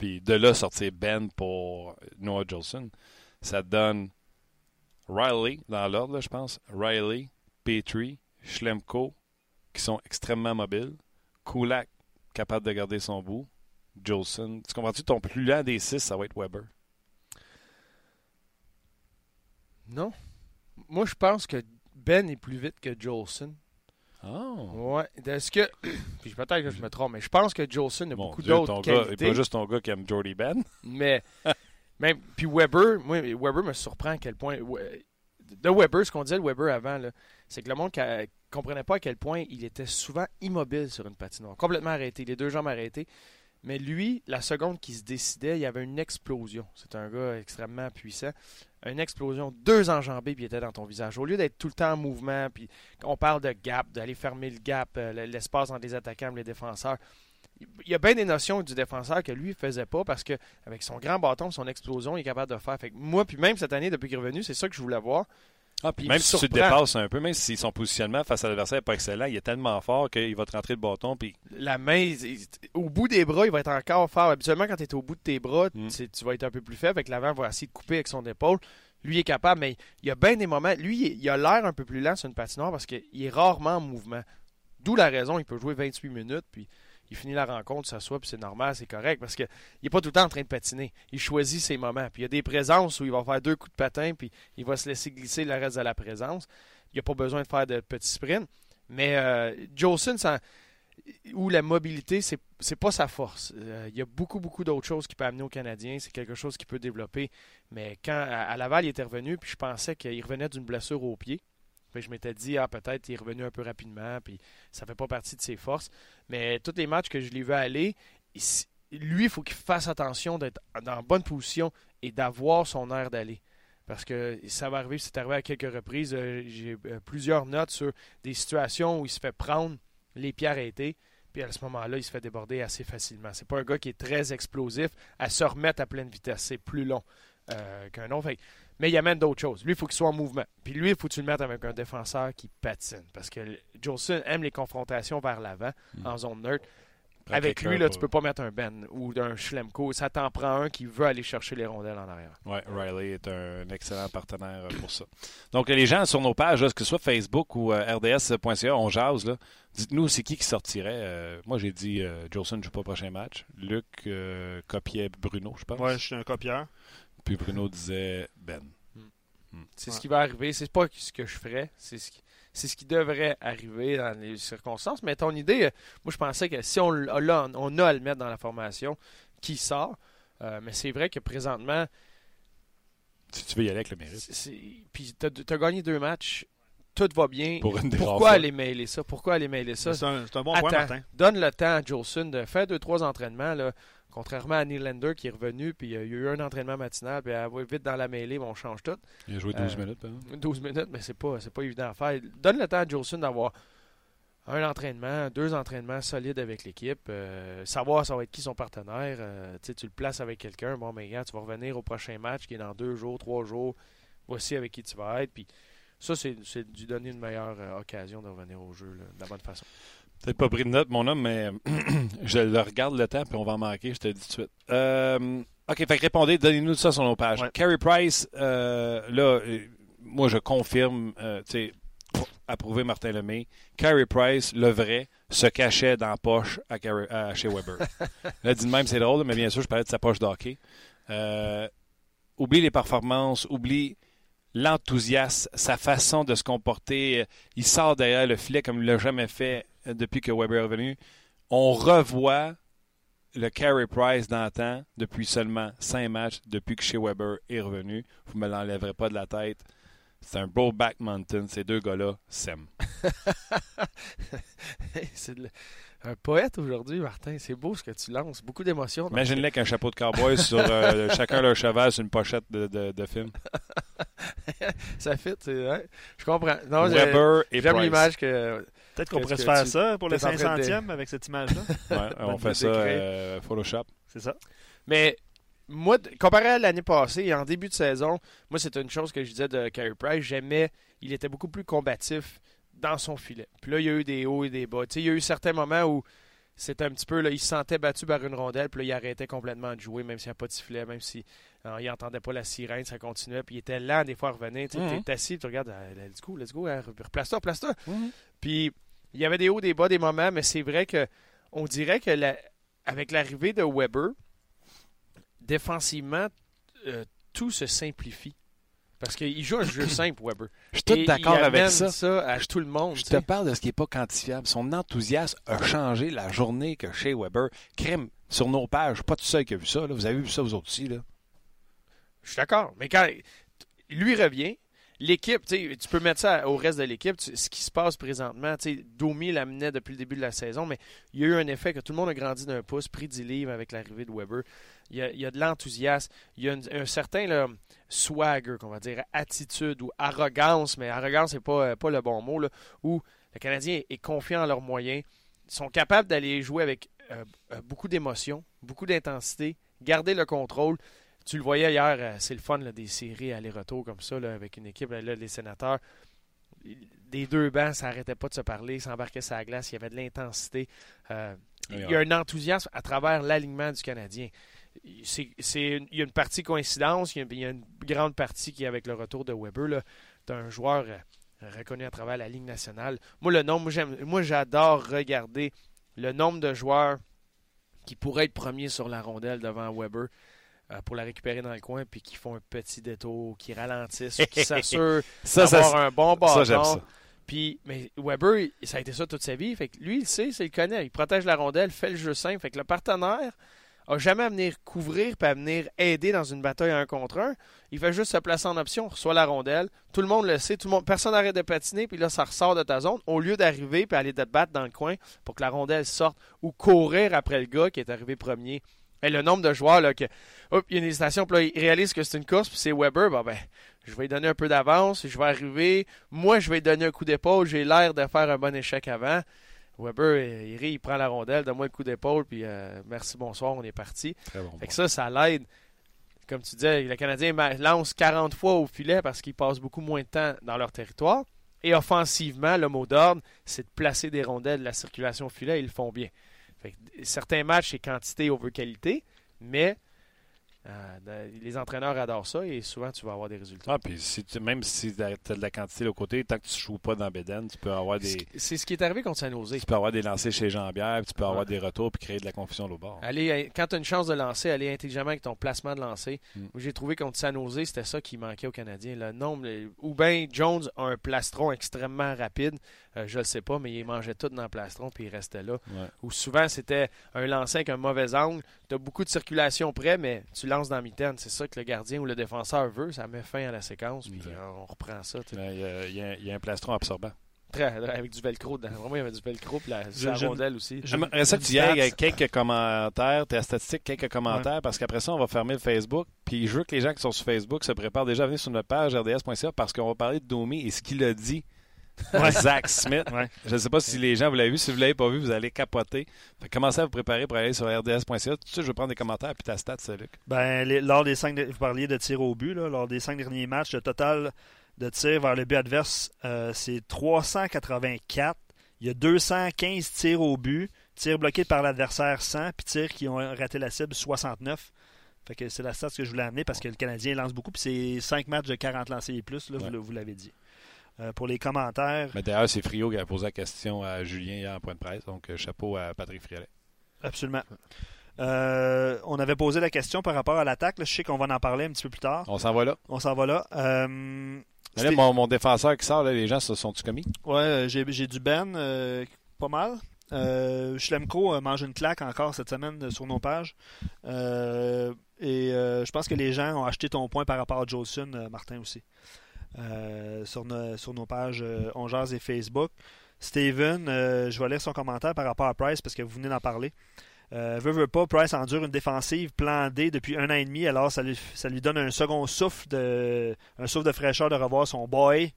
puis de là sortir Ben pour Noah Jolson, ça donne Riley, dans l'ordre, je pense, Riley, Petrie, Schlemko, qui sont extrêmement mobiles, Kulak, capable de garder son bout, Jolson. Tu comprends-tu? Ton plus lent des six, ça va être Weber. Non? Moi, je pense que Ben est plus vite que Jolson. Oh! Ouais. Est-ce que. (clears throat) Puis peut-être que je me trompe, mais je pense que Jolson a Mon beaucoup d'autres qualités. pas juste ton gars qui aime Jordy Ben. (laughs) Mais. même, puis Weber, moi, Weber me surprend à quel point. De Weber, ce qu'on disait de Weber avant, c'est que le monde ne comprenait pas à quel point il était souvent immobile sur une patinoire. Complètement arrêté, les deux jambes arrêtées. Mais lui, la seconde qui se décidait, il y avait une explosion. C'est un gars extrêmement puissant. Une explosion, deux enjambées, puis il était dans ton visage. Au lieu d'être tout le temps en mouvement, puis on parle de gap, d'aller fermer le gap, euh, l'espace entre les attaquants et les défenseurs. Il y a bien des notions du défenseur que lui faisait pas parce que avec son grand bâton, son explosion, il est capable de faire. Fait moi, puis même cette année, depuis qu'il est revenu, c'est ça que je voulais voir. Ah, puis même me si tu te dépasses un peu, même si son positionnement face à l'adversaire n'est pas excellent, il est tellement fort qu'il va te rentrer le bâton. Puis La main, il- au bout des bras, il va être encore fort. Habituellement, quand tu es au bout de tes bras, Mm. tu vas être un peu plus faible. Avec l'avant, va essayer de couper avec son épaule. Lui, est capable, mais il y a bien des moments. Lui, il, il a l'air un peu plus lent sur une patinoire parce qu'il est rarement en mouvement. D'où la raison, il peut jouer 28 minutes, puis il finit la rencontre, s'assoit, puis c'est normal, c'est correct, parce qu'il n'est pas tout le temps en train de patiner. Il choisit ses moments. Puis il y a des présences où il va faire deux coups de patin, puis il va se laisser glisser le reste de la présence. Il n'y a pas besoin de faire de petits sprints. Mais euh, Jolson, ça, où la mobilité, c'est c'est pas sa force. Euh, il y a beaucoup, beaucoup d'autres choses qu'il peut amener aux Canadiens. C'est quelque chose qu'il peut développer. Mais quand à, à Laval, il était revenu, puis je pensais qu'il revenait d'une blessure au pied. Je m'étais dit, ah, peut-être il est revenu un peu rapidement, puis ça fait pas partie de ses forces. Mais tous les matchs que je l'ai vu aller, lui, il faut qu'il fasse attention d'être dans bonne position et d'avoir son air d'aller. Parce que ça va arriver, c'est arrivé à quelques reprises. euh, J'ai euh, plusieurs notes sur des situations où il se fait prendre les pieds arrêtés. Puis à ce moment-là, il se fait déborder assez facilement. C'est pas un gars qui est très explosif à se remettre à pleine vitesse. C'est plus long euh, qu'un autre. Mais il amène d'autres choses. Lui, il faut qu'il soit en mouvement. Puis lui, il faut que tu le mettes avec un défenseur qui patine. Parce que Jolson aime les confrontations vers l'avant, Mm. en zone neutre. Prends Avec lui, là, pour- tu peux pas mettre un Ben ou un Schlemko. Ça t'en prend un qui veut aller chercher les rondelles en arrière. Ouais, Riley est un excellent partenaire euh, pour ça. Donc, les gens sur nos pages, là, que ce soit Facebook ou euh, RDS.ca, on jase. là. Dites-nous, c'est qui qui sortirait. Euh, moi, j'ai dit euh, Jolson ne joue pas au prochain match. Luc euh, copiait Bruno, je pense. Ouais, je suis un copieur. Puis Bruno disait Ben. C'est Ouais. ce qui va arriver. C'est pas ce que je ferais. C'est ce qui, c'est ce qui devrait arriver dans les circonstances. Mais ton idée, euh, moi, je pensais que si on là, on a à le mettre dans la formation, qui sort. Euh, mais c'est vrai que présentement, Si tu veux y aller avec le mérite. c'est- c'est- puis t'as, t'as gagné deux matchs, tout va bien. Pour une Pourquoi aller mêler ça? Pourquoi aller mêler ça? C'est un, bon point, Attends, Martin. donne le temps à Jolson de faire deux, trois entraînements. Là, contrairement à Nylander qui est revenu, puis euh, il y a eu un entraînement matinal, puis euh, vite dans la mêlée, mais on change tout. Il a joué 12 Euh, minutes. exemple. 12 minutes, mais c'est pas, c'est pas évident à faire. Donne le temps à Jolson d'avoir un entraînement, deux entraînements solides avec l'équipe, euh, savoir ça va être qui son partenaire. euh, tu le places avec quelqu'un, bon, mais gars, tu vas revenir au prochain match qui est dans deux jours, trois jours. Voici avec qui tu vas être. Puis ça, c'est, de donner une meilleure euh, occasion de revenir au jeu là, de la bonne façon. Peut-être pas pris de note, mon homme, mais (clears throat) je le regarde le temps, puis on va en manquer, je te le dis tout de suite. Euh, OK, fait que répondez, donnez-nous ça sur nos pages. Ouais. Carey Price, euh, là, euh, moi, je confirme, tu sais, approuvé Martin Lemay. Carey Price, le vrai, se cachait dans la poche à, Carey- à- chez Weber. (laughs) là, dit de même, c'est drôle, mais bien sûr, je parlais de sa poche d'hockey. Oublie les performances, oublie l'enthousiasme, sa façon de se comporter. Il sort derrière le filet comme il l'a jamais fait euh, depuis que Weber est revenu. On revoit le Carey Price d'antan depuis seulement cinq matchs depuis que chez Weber est revenu. Vous ne me l'enlèverez pas de la tête. C'est un beau back mountain. Ces deux gars-là s'aiment. (laughs) c'est un poète aujourd'hui, Martin. C'est beau ce que tu lances. Beaucoup d'émotions. Imaginez avec un chapeau de cowboy sur euh, (laughs) chacun leur cheval sur une pochette de, de- de film. (laughs) Ça fit, c'est vrai. Je comprends. Non, Weber et j'aime l'image que. Peut-être qu'on pourrait se faire ça pour le t'es en train de- 500e avec cette image-là. (laughs) Ouais, on fait ça euh, Photoshop. C'est ça. Mais moi, comparé à l'année passée, en début de saison, moi, c'était une chose que je disais de Carey Price. J'aimais, il était beaucoup plus combatif dans son filet. Puis là, il y a eu des hauts et des bas. Tu sais, il y a eu certains moments où c'était un petit peu, là, il se sentait battu par une rondelle, puis là, il arrêtait complètement de jouer, même s'il n'y a pas de sifflet, même si euh, il n'entendait pas la sirène, ça continuait, puis il était lent des fois à revenir. Tu Mhm. t'es assis, tu regardes, ah, let's go, let's go, hein, replace-toi, replace-toi. Puis il y avait des hauts, des bas, des moments, mais c'est vrai que on dirait que la- avec l'arrivée de Weber, défensivement, euh, tout se simplifie. Parce qu'il joue un jeu (coughs) simple, Weber. Je suis tout d'accord avec ça. ça à tout le monde. Je te parle de ce qui n'est pas quantifiable. Son enthousiasme a changé la journée que chez Weber. Crème, sur nos pages, pas tout seul qui a vu ça. là. Vous avez vu ça, vous autres aussi. Là. Je suis d'accord. Mais quand lui revient, l'équipe, tu peux mettre ça au reste de l'équipe. Ce qui se passe présentement, Domi l'amenait depuis le début de la saison, mais il y a eu un effet que tout le monde a grandi d'un pouce, pris 10 livres avec l'arrivée de Weber. Il y a, il y a de l'enthousiasme. Il y a une- un certain là, swagger, qu'on va dire, attitude ou arrogance, mais arrogance n'est pas, euh, pas le bon mot, là, où le Canadien est confiant en leurs moyens. Ils sont capables d'aller jouer avec euh, euh, beaucoup d'émotion, beaucoup d'intensité, garder le contrôle. Tu le voyais hier, c'est le fun là, des séries aller-retour comme ça, là, avec une équipe, là, les sénateurs. Des deux bancs, ça n'arrêtait pas de se parler, s'embarquer sur la glace, il y avait de l'intensité. Euh, il y a un enthousiasme à travers l'alignement du Canadien. C'est, il y a une partie coïncidence, il y a, il y a une grande partie qui est avec le retour de Weber. Là, d'un joueur euh, reconnu à travers la Ligue nationale. Moi, le nombre, moi, j'adore regarder le nombre de joueurs qui pourraient être premiers sur la rondelle devant Weber euh, pour la récupérer dans le coin, puis qui font un petit détour, qui ralentissent, qui (laughs) s'assurent d'avoir un bon bâton. Puis, mais Weber, ça a été ça toute sa vie. Fait que lui, il sait, il connaît. Il protège la rondelle, fait le jeu simple. Fait que le partenaire a jamais à venir couvrir puis à venir aider dans une bataille un contre un. Il fait juste se placer en option, reçoit la rondelle. Tout le monde le sait, personne n'arrête de patiner, puis là, ça ressort de ta zone. Au lieu d'arriver puis aller te battre dans le coin pour que la rondelle sorte ou courir après le gars qui est arrivé premier. Et le nombre de joueurs, là, que, hop, il y a une hésitation, puis là, il réalise que c'est une course, puis c'est Weber, bah, ben, je vais lui donner un peu d'avance, je vais arriver. Moi, je vais lui donner un coup d'épaule, j'ai l'air de faire un bon échec avant. Weber, il rit, il prend la rondelle, donne-moi le coup d'épaule, puis euh, merci, bonsoir, on est parti. Bon. Fait que ça, ça l'aide. comme tu disais, le Canadien lance 40 fois au filet parce qu'ils passent beaucoup moins de temps dans leur territoire. Et offensivement, le mot d'ordre, c'est de placer des rondelles de la circulation au filet. Ils le font bien. Fait que certains matchs, c'est quantité over qualité, mais euh, les entraîneurs adorent ça et souvent, tu vas avoir des résultats. Ah, puis si tu- même si tu as de la quantité de l'autre côté, tant que tu ne joues pas dans Beden, tu peux avoir des. C'est ce qui est arrivé contre San Jose. Tu peux avoir des lancers chez Jean-Pierre, puis tu peux avoir des retours puis créer de la confusion au bord. Allez, quand tu as une chance de lancer, aller intelligemment avec ton placement de lancer. Mm. J'ai trouvé contre San Jose, c'était ça qui manquait aux Canadiens. Le nombre, ou bien Jones a un plastron extrêmement rapide, euh, je le sais pas, mais il mangeait tout dans le plastron puis il restait là. Ouais. Ou souvent c'était un lancer avec un mauvais angle. Tu as beaucoup de circulation près, mais tu lances dans la mitaine. C'est ça que le gardien ou le défenseur veut. Ça met fin à la séquence, puis on reprend ça. Il y, a, y y un plastron absorbant. Très, (laughs) avec du velcro dedans. Vraiment, il y avait du velcro, puis la, Je- la je- rondelle aussi. J'aimerais ça que tu y ailles quelques commentaires, tes statistiques, quelques commentaires, parce qu'après ça, on va fermer le Facebook. Puis je veux que les gens qui sont sur Facebook se préparent déjà à venir sur notre page rds.ca parce qu'on va parler de Domi et ce qu'il a dit Zach Smith. Ouais. Je ne sais pas si les gens vous l'avez vu. Si vous ne l'avez pas vu, vous allez capoter. Fait commencez à vous préparer pour aller sur rds.ca. Tout de suite, je vais prendre des commentaires puis ta stat, c'est Luc. Ben, les- lors des cinq, de- vous parliez de tirs au but, là, lors des cinq derniers matchs, le total de tirs vers le but adverse, euh, c'est 384. Il y a 215 tirs au but, tirs bloqués par l'adversaire 100, puis tirs qui ont raté la cible 69. Fait que c'est la stat que je voulais amener parce que le Canadien lance beaucoup, puis c'est 5 matchs de 40 lancés et plus, là, Ouais. vous l'avez dit. Euh, pour les commentaires, Mais d'ailleurs, c'est Frio qui a posé la question à Julien hier en point de presse. Donc, euh, chapeau à Patrick Friolet. absolument. Euh, on avait posé la question par rapport à l'attaque. Je sais qu'on va en parler un petit peu plus tard. On s'en va là. On s'en va là. Euh, mon, mon défenseur qui sort, là, les gens se sont-tu commis? Ouais, j'ai, j'ai du Ben, euh, pas mal. Euh, Schlemko mange une claque encore cette semaine sur nos pages. Et je pense que les gens ont acheté ton point par rapport à Jolson, Martin aussi. Euh, sur, nos- pages euh, On et Facebook. Steven, euh, je vais lire son commentaire par rapport à Price parce que vous venez d'en parler. Euh, veut, pas, Price endure une défensive plan D depuis un an et demi, alors ça lui, donne un second souffle de, souffle de fraîcheur de revoir son boy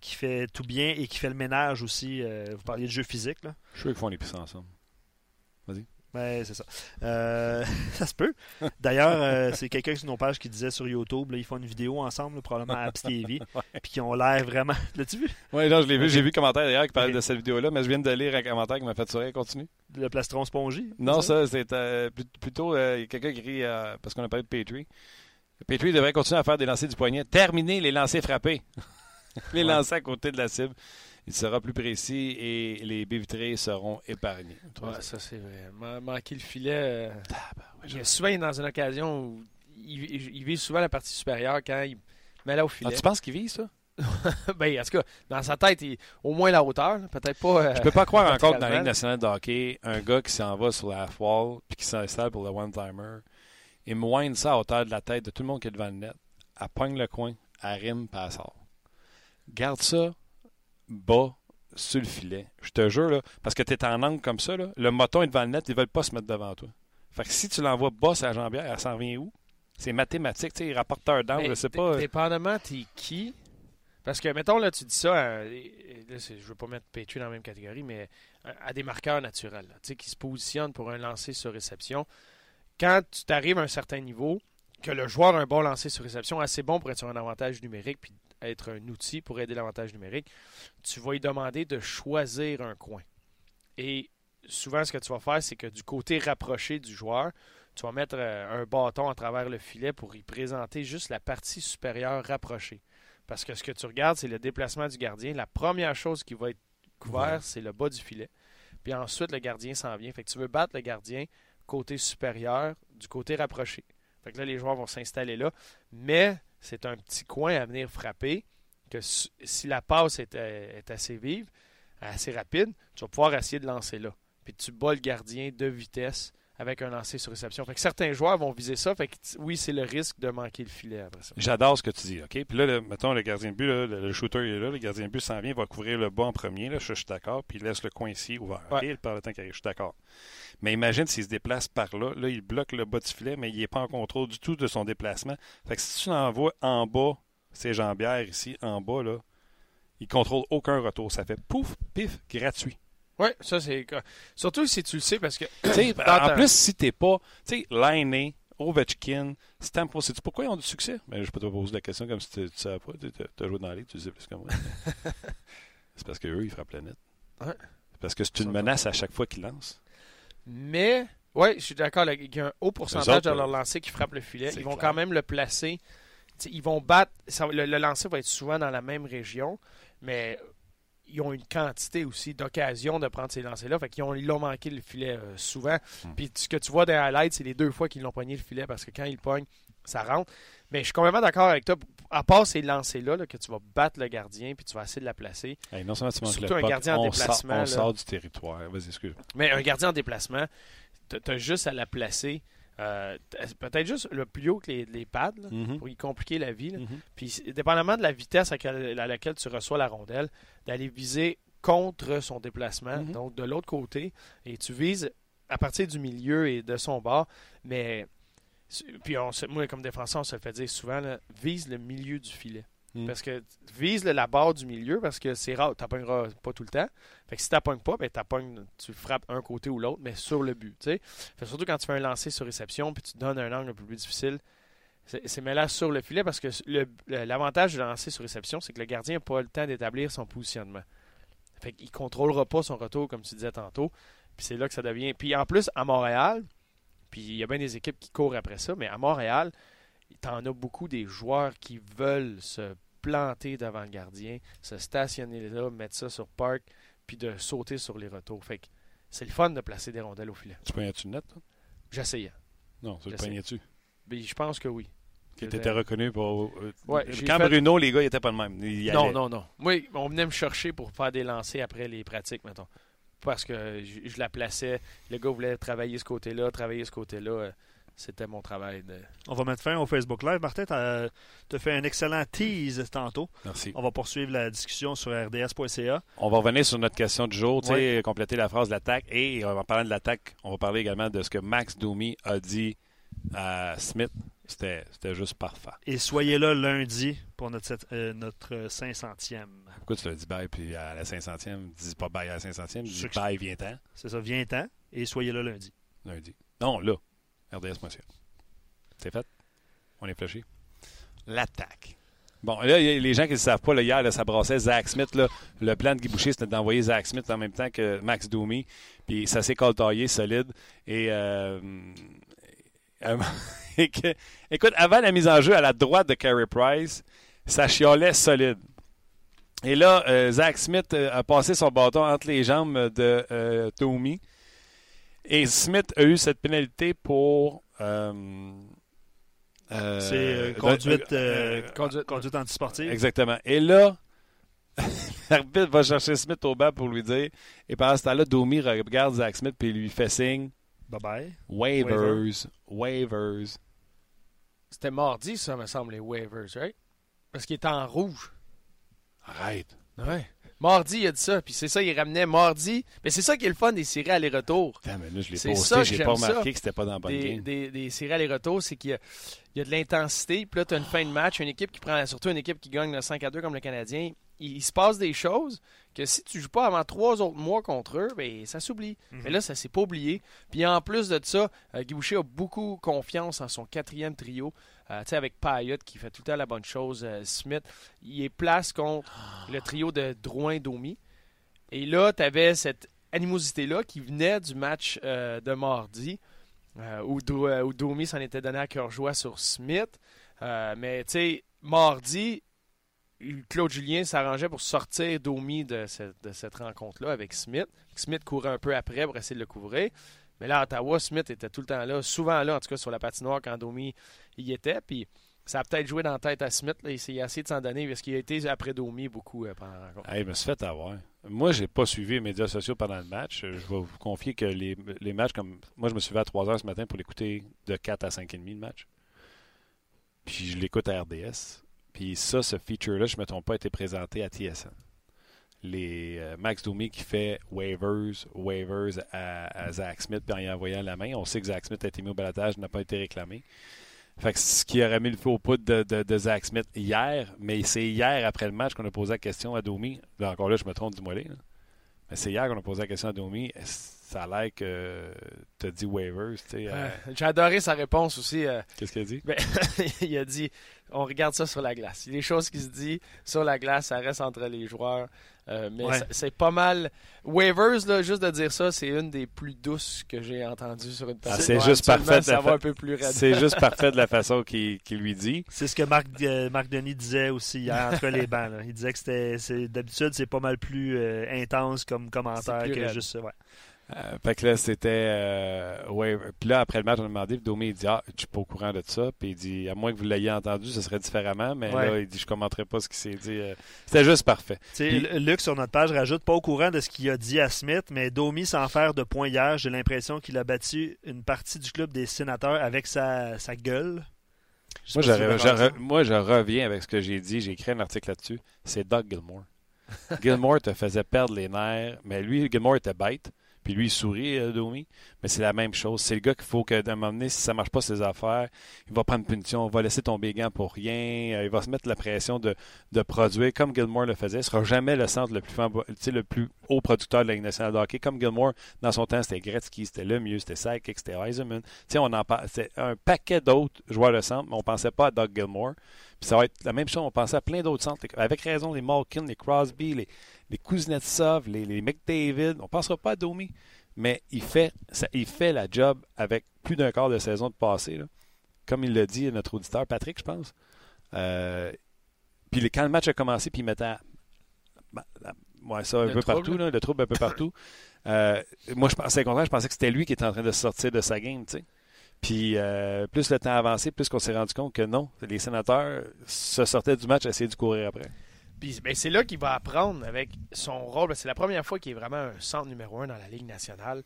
qui fait tout bien et qui fait le ménage aussi. Vous parliez de jeu physique, là. Je suis sûr qu'ils font l'épicerie ensemble. Ben, c'est ça. Euh, (laughs) ça se peut. D'ailleurs, euh, c'est quelqu'un sur nos pages qui disait sur YouTube, là, ils font une vidéo ensemble, là, probablement à Apps TV, (laughs) puis qui ont l'air vraiment. (laughs) L'as-tu vu? Oui, non, je l'ai vu. J'ai vu le commentaire d'ailleurs qui parlait Ok. de cette vidéo-là, mais je viens de lire un commentaire qui m'a fait sourire. Continue. Le plastron spongy Non, ça, c'est euh, plut- plutôt quelqu'un qui euh, parce qu'on a parlé de Petrie. Petrie devrait continuer à faire des lancers du poignet. Terminer les lancers frappés. les Ouais. lancers à côté de la cible. Il sera plus précis et les baies vitrées seront épargnées. Ouais, ça c'est vrai. Man- manquer le filet. euh, Tabarouette. il y a souvent il est dans une occasion où il, il vise souvent la partie supérieure quand il met là au Ah, filet. tu penses qu'il vise ça? (laughs) ben, en tout cas, dans sa tête, il- au moins la hauteur. Peut-être pas. euh, Je peux pas croire encore que dans la. Ligue nationale de hockey, un gars qui s'en va sur la half-wall puis qui s'installe pour le one-timer, il wind ça à hauteur de la tête de tout le monde qui est devant le net, elle pogne le coin, elle rime, puis elle sort. Garde ça bas sur le filet. Je te jure, là, parce que tu es en angle comme ça, là, le moton est devant le net, ils veulent pas se mettre devant toi. Fait que si tu l'envoies bas sur la jambière, elle s'en vient où? C'est mathématique, tu sais, rapporteur d'angle, je sais pas. Dépendamment, t'es qui? Parce que, mettons, là, tu dis ça, à- là, je veux pas mettre Petrie dans la même catégorie, mais à, à des marqueurs naturels, là, tu sais, qui se positionnent pour un lancer sur réception. Quand tu t'arrives à un certain niveau, que le joueur a un bon lancer sur réception, assez bon pour être sur un avantage numérique, puis être un outil pour aider l'avantage numérique, tu vas lui demander de choisir un coin. Et souvent, ce que tu vas faire, c'est que du côté rapproché du joueur, tu vas mettre euh, un bâton à travers le filet pour y présenter juste la partie supérieure rapprochée. Parce que ce que tu regardes, c'est le déplacement du gardien. La première chose qui va être couvert, Ouais. c'est le bas du filet. Puis ensuite, le gardien s'en vient. Fait que tu veux battre le gardien côté supérieur du côté rapproché. Fait que là, les joueurs vont s'installer là. Mais c'est un petit coin à venir frapper que si la passe est, euh, est assez vive, assez rapide, tu vas pouvoir essayer de lancer là. Puis tu bats le gardien de vitesse avec un lancer sur réception. Fait que certains joueurs vont viser ça. Fait que oui, c'est le risque de manquer le filet après ça. J'adore ce que tu dis, OK? Puis là, le- mettons, le gardien de but, là, le, le shooter est là, le gardien de but s'en vient, il va couvrir le bas en premier, là, je, je suis d'accord, puis il laisse le coin ici ouvert, OK? Ouais. Par le temps qu'il arrive, je suis d'accord. Mais imagine s'il se déplace par là, là, il bloque le bas du filet, mais il n'est pas en contrôle du tout de son déplacement. Fait que si tu l'envoies en bas, ses jambières ici, en bas, là, il contrôle aucun retour. Ça fait pouf, pif, gratuit. Oui, ça c'est. Surtout si tu le sais parce que. (clears throat) En plus, si t'es pas, tu sais, liné Ovechkin, Stampo. Sais-tu pourquoi ils ont du succès? Ben, je peux te poser la question comme si tu ne savais pas. Tu as joué dans la ligue, tu le sais plus que moi. (laughs) c'est parce qu'eux, ils frappent la net. Ouais. C'est parce que c'est une menace à chaque fois qu'ils lancent. Mais, oui, je suis d'accord. Il y a un haut pourcentage autres, de leur euh, lancer qui frappe le filet. Ils vont clair. quand même le placer. T'sais, ils vont battre. ça le, le lancer va être souvent dans la même région, mais ils ont une quantité aussi d'occasions de prendre ces lancers-là. Fait qu'ils ont, ils l'ont manqué le filet euh, souvent. Hmm. Puis ce que tu vois dans les highlights, c'est les deux fois qu'ils l'ont pogné le filet parce que quand ils pognent, ça rentre. Mais je suis complètement d'accord avec toi. À part ces lancers-là, là, que tu vas battre le gardien puis tu vas essayer de la placer. Hey, non seulement tu manques Surtout le un gardien en on déplacement, Sort, on là. sort du territoire. Vas-y, excuse. Mais un gardien en déplacement, tu as juste à la placer. Euh, Peut-être juste le plus haut que les, les pads là, Mhm. pour y compliquer la vie. là. Mhm. Puis, dépendamment de la vitesse à, laquelle- à laquelle tu reçois la rondelle, d'aller viser contre son déplacement, Mhm. donc de l'autre côté, et tu vises à partir du milieu et de son bord. Mais, puis on moi, comme défenseur, on se le fait dire souvent, là, vise le milieu du filet. Mhm. Parce que vise la barre du milieu parce que c'est rare, tu pas tout le temps. Fait que si tu pas, ben, tu frappes un côté ou l'autre, mais sur le but. Fait surtout quand tu fais un lancer sur réception puis tu donnes un angle un peu plus difficile, c'est mêlant sur le filet parce que l'avantage de lancer sur réception, c'est que le gardien n'a pas le temps d'établir son positionnement. Fait qu'il ne contrôlera pas son retour, comme tu disais tantôt. Puis c'est là que ça devient. Puis en plus, à Montréal, puis il y a bien des équipes qui courent après ça, mais à Montréal, t'en as beaucoup des joueurs qui veulent se planter devant le gardien, se stationner là, mettre ça sur park, puis de sauter sur les retours. Fait que c'est le fun de placer des rondelles au filet. Tu pognais-tu le net, toi? J'essayais. Non, tu le pognais-tu? Mais je pense que oui. Qui était reconnu pour. euh, Ouais, j'ai quand fait- Bruno, les gars, ils étaient pas le même. Ils Non, allaient. non, non. Moi, on venait me chercher pour faire des lancers après les pratiques, mettons. Parce que je, je la plaçais. Le gars voulait travailler ce côté-là, travailler ce côté-là. Euh, C'était mon travail. De... On va mettre fin au Facebook Live. Martin, tu as fait un excellent tease tantôt. Merci. On va poursuivre la discussion sur rds.ca. On va revenir sur notre question du jour, tu sais, Ouais. compléter la phrase de l'attaque. Et en parlant de l'attaque, on va parler également de ce que Max Domi a dit à Smith. C'était juste parfait. Et soyez là lundi pour notre, euh, notre 500e. Pourquoi tu l'as dit bye, puis à la 500e, dis pas bye à la 500e, dis bye, viens-t'en, C'est ça, viens-t'en et soyez là lundi. lundi. Non, là, RDS.ca. C'est fait? On est fléché. L'attaque. Bon, là, il y a les gens qui ne le savent pas, là, hier, là, ça brassait Zach Smith. Là, le plan de Guy Boucher, c'était d'envoyer Zach Smith en même temps que Max Domi. Puis ça s'est coltaillé solide. Et, euh, euh, (laughs) et que- écoute, avant la mise en jeu à la droite de Carey Price, ça chiolait solide. Et là, euh, Zach Smith euh, a passé son bâton entre les jambes de Domi. Et Smith a eu cette pénalité pour. euh, euh, C'est euh, conduite, euh, euh, conduite, conduite antisportive. Exactement. Et là, (laughs) l'arbitre va chercher Smith au banc pour lui dire. Et pendant ce temps-là, Domi regarde Zach Smith et lui fait signe Bye bye. waivers, waivers. C'était mardi, ça, me semble, les waivers, right? Parce qu'il était en rouge. Arrête. Ouais. Mardi, il a dit ça. Puis c'est ça, il ramenait mardi. Mais c'est ça qui est le fun des séries aller-retour. Je l'ai C'est posté, j'ai pas remarqué ça. que c'était pas dans la bonne Des, game. des, des séries aller-retour, c'est qu'il y a, il y a de l'intensité. Puis là, tu as une fin de match, une équipe qui prend, surtout une équipe qui gagne le 5 à 2 comme le Canadien. Il, il se passe des choses que si tu joues pas avant trois autres mois contre eux, ben, ça s'oublie. Mhm. Mais là, ça s'est pas oublié. Puis en plus de ça, euh, Guy Boucher a beaucoup confiance en son quatrième trio. Euh, tu sais, avec Payot qui fait tout le temps la bonne chose. euh, Smith, il est place contre le trio de Drouin-Domi. Et là, tu avais cette animosité-là qui venait du match de mardi, où, où Domi s'en était donné à cœur joie sur Smith. Mais tu sais, mardi, Claude Julien s'arrangeait pour sortir Domi de cette, rencontre-là avec Smith. Smith courait un peu après pour essayer de le couvrir. Mais là, à Ottawa, Smith était tout le temps là, souvent là, en tout cas sur la patinoire quand Domi y était. Puis ça a peut-être joué dans la tête à Smith. Il s'est essayé de s'en donner parce qu'il a été après Domi beaucoup euh, pendant la rencontre. Hey, me suis fait avoir. Moi, j'ai pas suivi les médias sociaux pendant le match. Je vais vous confier que les, matchs comme. Moi, je me suis levé à 3 h ce matin pour l'écouter de 4 à 5 et demi le match. Puis je l'écoute à RDS. Puis ça, ce feature-là, je ne me trompe pas, a été présenté à TSN. Les euh, Max Domi qui fait waivers, waivers à, à Zach Smith, puis en y envoyant la main. On sait que Zach Smith a été mis au balatage, n'a pas été réclamé. Fait que ce qui aurait mis le feu au poudre de, de, de Zach Smith hier, mais c'est hier après le match qu'on a posé la question à Domi. Là, encore là, je me trompe, les, là. Mais c'est hier qu'on a posé la question à Domi. Ça a l'air que tu as dit waivers. euh. J'ai adoré sa réponse aussi. euh, Qu'est-ce qu'il a dit? Ben, (laughs) il a dit on regarde ça sur la glace. Les choses qui se disent sur la glace, ça reste entre les joueurs. Euh, mais Ouais. c'est- pas mal. Waivers, là, juste de dire ça, c'est une des plus douces que j'ai entendues sur une Ah, partie. c'est juste parfait de Ça la va fa- un peu plus. C'est juste (laughs) parfait de la façon qu'il qu'il lui dit. C'est ce que Marc, euh, Marc Denis disait aussi hier entre les (laughs) bancs. là. Il disait que c'était d'habitude c'est pas mal plus euh, intense comme commentaire que raide. juste ouais. Euh, fait que là, c'était. euh, ouais. Puis là, après le match, on a demandé. Puis Domi, il dit Ah, je suis pas au courant de ça. Puis il dit À moins que vous l'ayez entendu, ce serait différemment. Mais Ouais. là, il dit Je commenterai pas ce qui s'est dit. Euh, C'était juste parfait. Puis- Luc sur notre page rajoute pas au courant de ce qu'il a dit à Smith, mais Domi sans faire de point hier, j'ai l'impression qu'il a battu une partie du club des sénateurs avec sa, sa gueule. Moi je, moi, je reviens avec ce que j'ai dit. J'ai écrit un article là-dessus. C'est Doug Gilmore. (laughs) Gilmore te faisait perdre les nerfs. Mais lui, Gilmore était bête. Puis lui, sourit, euh, Domi. Mais c'est la même chose. C'est le gars qu'il faut que, d'un moment donné, si ça marche pas ses affaires, il va prendre punition, il va laisser tomber gants pour rien, euh, il va se mettre la pression de, produire comme Gilmore le faisait. Il sera jamais le centre le plus, le plus haut producteur de la Ligue nationale. Comme Gilmore, dans son temps, c'était Gretzky, c'était Lemieux, c'était c'était Eisenman. Tu sais, on. C'est un paquet d'autres joueurs de centre, mais on pensait pas à Doug Gilmore. Puis ça va être la même chose, on pensait à plein d'autres centres. Avec raison, les Malkin, les Crosby, les, les Kuznetsov, les, les McDavid. On ne pensera pas à Domi. Mais il fait, ça, il fait la job avec plus d'un quart de saison de passé. là. Comme il l'a dit notre auditeur Patrick, je pense. Euh, puis le- quand le match a commencé, puis il mettait bah, la- ouais, ça un Le peu trouble. partout, là, le trouble un peu partout. Euh, moi, je pensais au contraire, je pensais que c'était lui qui était en train de sortir de sa game, tu sais. Puis euh, plus le temps avançait, plus qu'on s'est rendu compte que non, les sénateurs se sortaient du match, essayaient de courir après. Puis ben, c'est là qu'il va apprendre avec son rôle. C'est la première fois qu'il est vraiment un centre numéro un dans la Ligue nationale.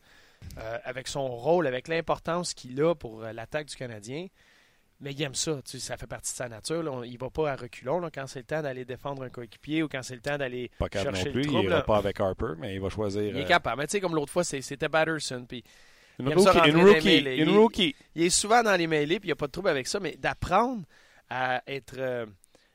Euh, avec son rôle, avec l'importance qu'il a pour euh, l'attaque du Canadien. Mais il aime ça. tu sais, Ça fait partie de sa nature. là. On- il va pas à reculons là, quand c'est le temps d'aller défendre un coéquipier ou quand c'est le temps d'aller chercher non plus, le il trouble. ira là. pas avec Harper, mais il va choisir Il est capable. Mais tu sais, comme l'autre fois, c'était Batterson. Puis une il rookie. rentrer Une dans les rookie, mêlées. une Il- rookie. il est souvent dans les mêlées, puis il n'y a pas de trouble avec ça, mais d'apprendre à être euh,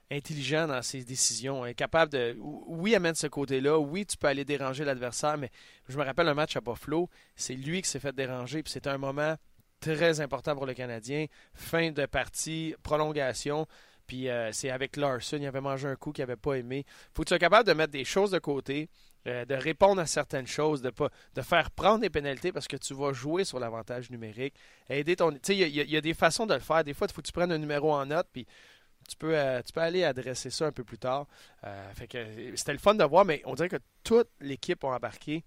intelligent dans ses décisions, être capable de, oui, amène ce côté-là, oui, tu peux aller déranger l'adversaire, mais je me rappelle un match à Buffalo, c'est lui qui s'est fait déranger, puis c'était un moment très important pour le Canadien, fin de partie, prolongation, puis euh, c'est avec Larson, il avait mangé un coup qu'il n'avait pas aimé. faut que tu sois capable de mettre des choses de côté, euh, de répondre à certaines choses, de pas de faire prendre des pénalités parce que tu vas jouer sur l'avantage numérique aider ton. Tu sais, il y a- des façons de le faire. Des fois, il faut que tu prennes un numéro en note, puis tu peux, euh, tu peux aller adresser ça un peu plus tard. Euh, c'était le fun de voir, mais on dirait que toute l'équipe a embarqué.